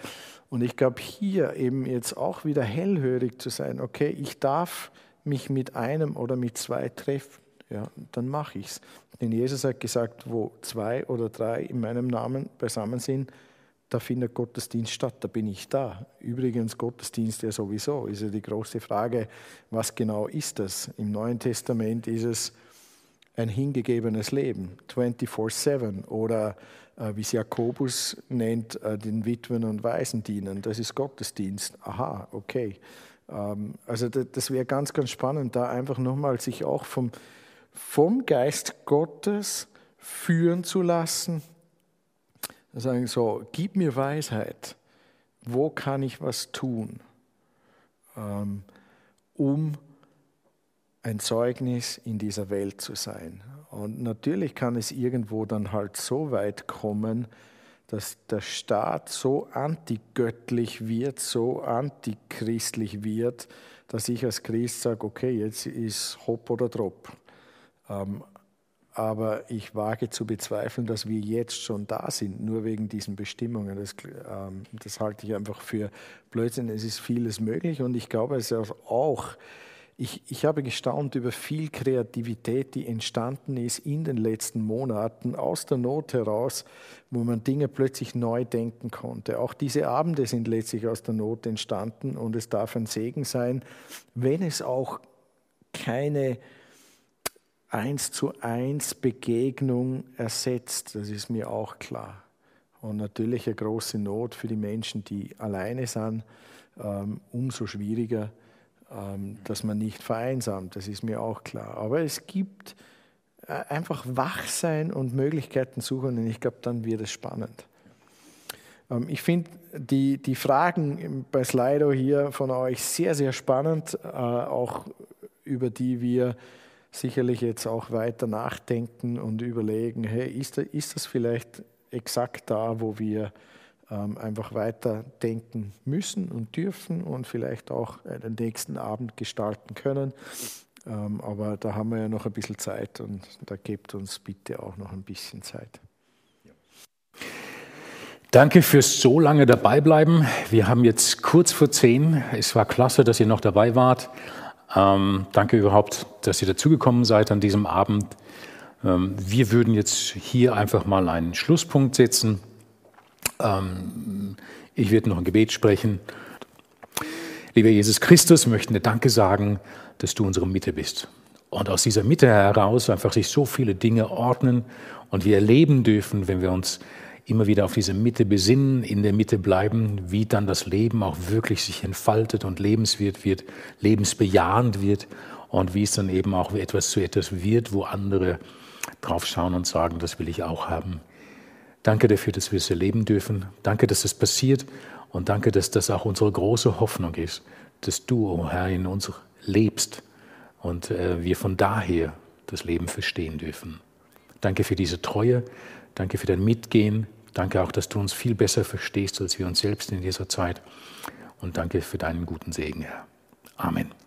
[SPEAKER 3] Und ich glaube, hier eben jetzt auch wieder hellhörig zu sein, okay, ich darf mich mit einem oder mit zwei treffen, ja, dann mache ich es. Denn Jesus hat gesagt, wo zwei oder drei in meinem Namen beisammen sind, da findet Gottesdienst statt, da bin ich da. Übrigens, Gottesdienst ja sowieso, ist ja die große Frage, was genau ist das? Im Neuen Testament ist es ein hingegebenes Leben, 24-7 oder äh, wie es Jakobus nennt, äh, den Witwen und Waisen dienen. Das ist Gottesdienst. Aha, okay. Ähm, also das wäre ganz, ganz spannend, da einfach nochmal sich auch vom, vom Geist Gottes führen zu lassen. Sagen so, gib mir Weisheit. Wo kann ich was tun, ähm, um ein Zeugnis in dieser Welt zu sein? Und natürlich kann es irgendwo dann halt so weit kommen, dass der Staat so antigöttlich wird, so antichristlich wird, dass ich als Christ sage, okay, jetzt ist Hopp oder Drop. Ähm, aber ich wage zu bezweifeln, dass wir jetzt schon da sind, nur wegen diesen Bestimmungen. Das, ähm, das halte ich einfach für Blödsinn. Es ist vieles möglich und ich glaube, es ist auch ich, ich habe gestaunt über viel Kreativität, die entstanden ist in den letzten Monaten aus der Not heraus, wo man Dinge plötzlich neu denken konnte. Auch diese Abende sind letztlich aus der Not entstanden und es darf ein Segen sein, wenn es auch keine eins zu eins Begegnung ersetzt. Das ist mir auch klar. Und natürlich eine große Not für die Menschen, die alleine sind, ähm, umso schwieriger dass man nicht vereinsamt, das ist mir auch klar. Aber es gibt äh, einfach Wachsein und Möglichkeiten suchen und ich glaube, dann wird es spannend. Ähm, ich finde die, die Fragen bei Slido hier von euch sehr, sehr spannend, äh, auch über die wir sicherlich jetzt auch weiter nachdenken und überlegen, hey, ist, ist das vielleicht exakt da, wo wir ähm, einfach weiter denken müssen und dürfen und vielleicht auch den nächsten Abend gestalten können. Ähm, aber da haben wir ja noch ein bisschen Zeit und da gebt uns bitte auch noch ein bisschen Zeit.
[SPEAKER 2] Danke fürs so lange dabei bleiben. Wir haben jetzt kurz vor zehn. Es war klasse, dass ihr noch dabei wart. Ähm, danke überhaupt, dass ihr dazugekommen seid an diesem Abend. Ähm, wir würden jetzt hier einfach mal einen Schlusspunkt setzen. Ähm, ich werde noch ein Gebet sprechen. Lieber Jesus Christus, wir möchten dir Danke sagen, dass du unsere Mitte bist. Und aus dieser Mitte heraus einfach sich so viele Dinge ordnen und wir erleben dürfen, wenn wir uns immer wieder auf diese Mitte besinnen, in der Mitte bleiben, wie dann das Leben auch wirklich sich entfaltet und lebenswert wird, lebensbejahend wird und wie es dann eben auch etwas zu etwas wird, wo andere drauf schauen und sagen, das will ich auch haben. Danke dafür, dass wir es erleben dürfen. Danke, dass es passiert. Und danke, dass das auch unsere große Hoffnung ist, dass du, oh Herr, in uns lebst und äh, wir von daher das Leben verstehen dürfen. Danke für diese Treue. Danke für dein Mitgehen. Danke auch, dass du uns viel besser verstehst als wir uns selbst in dieser Zeit. Und danke für deinen guten Segen, Herr. Amen.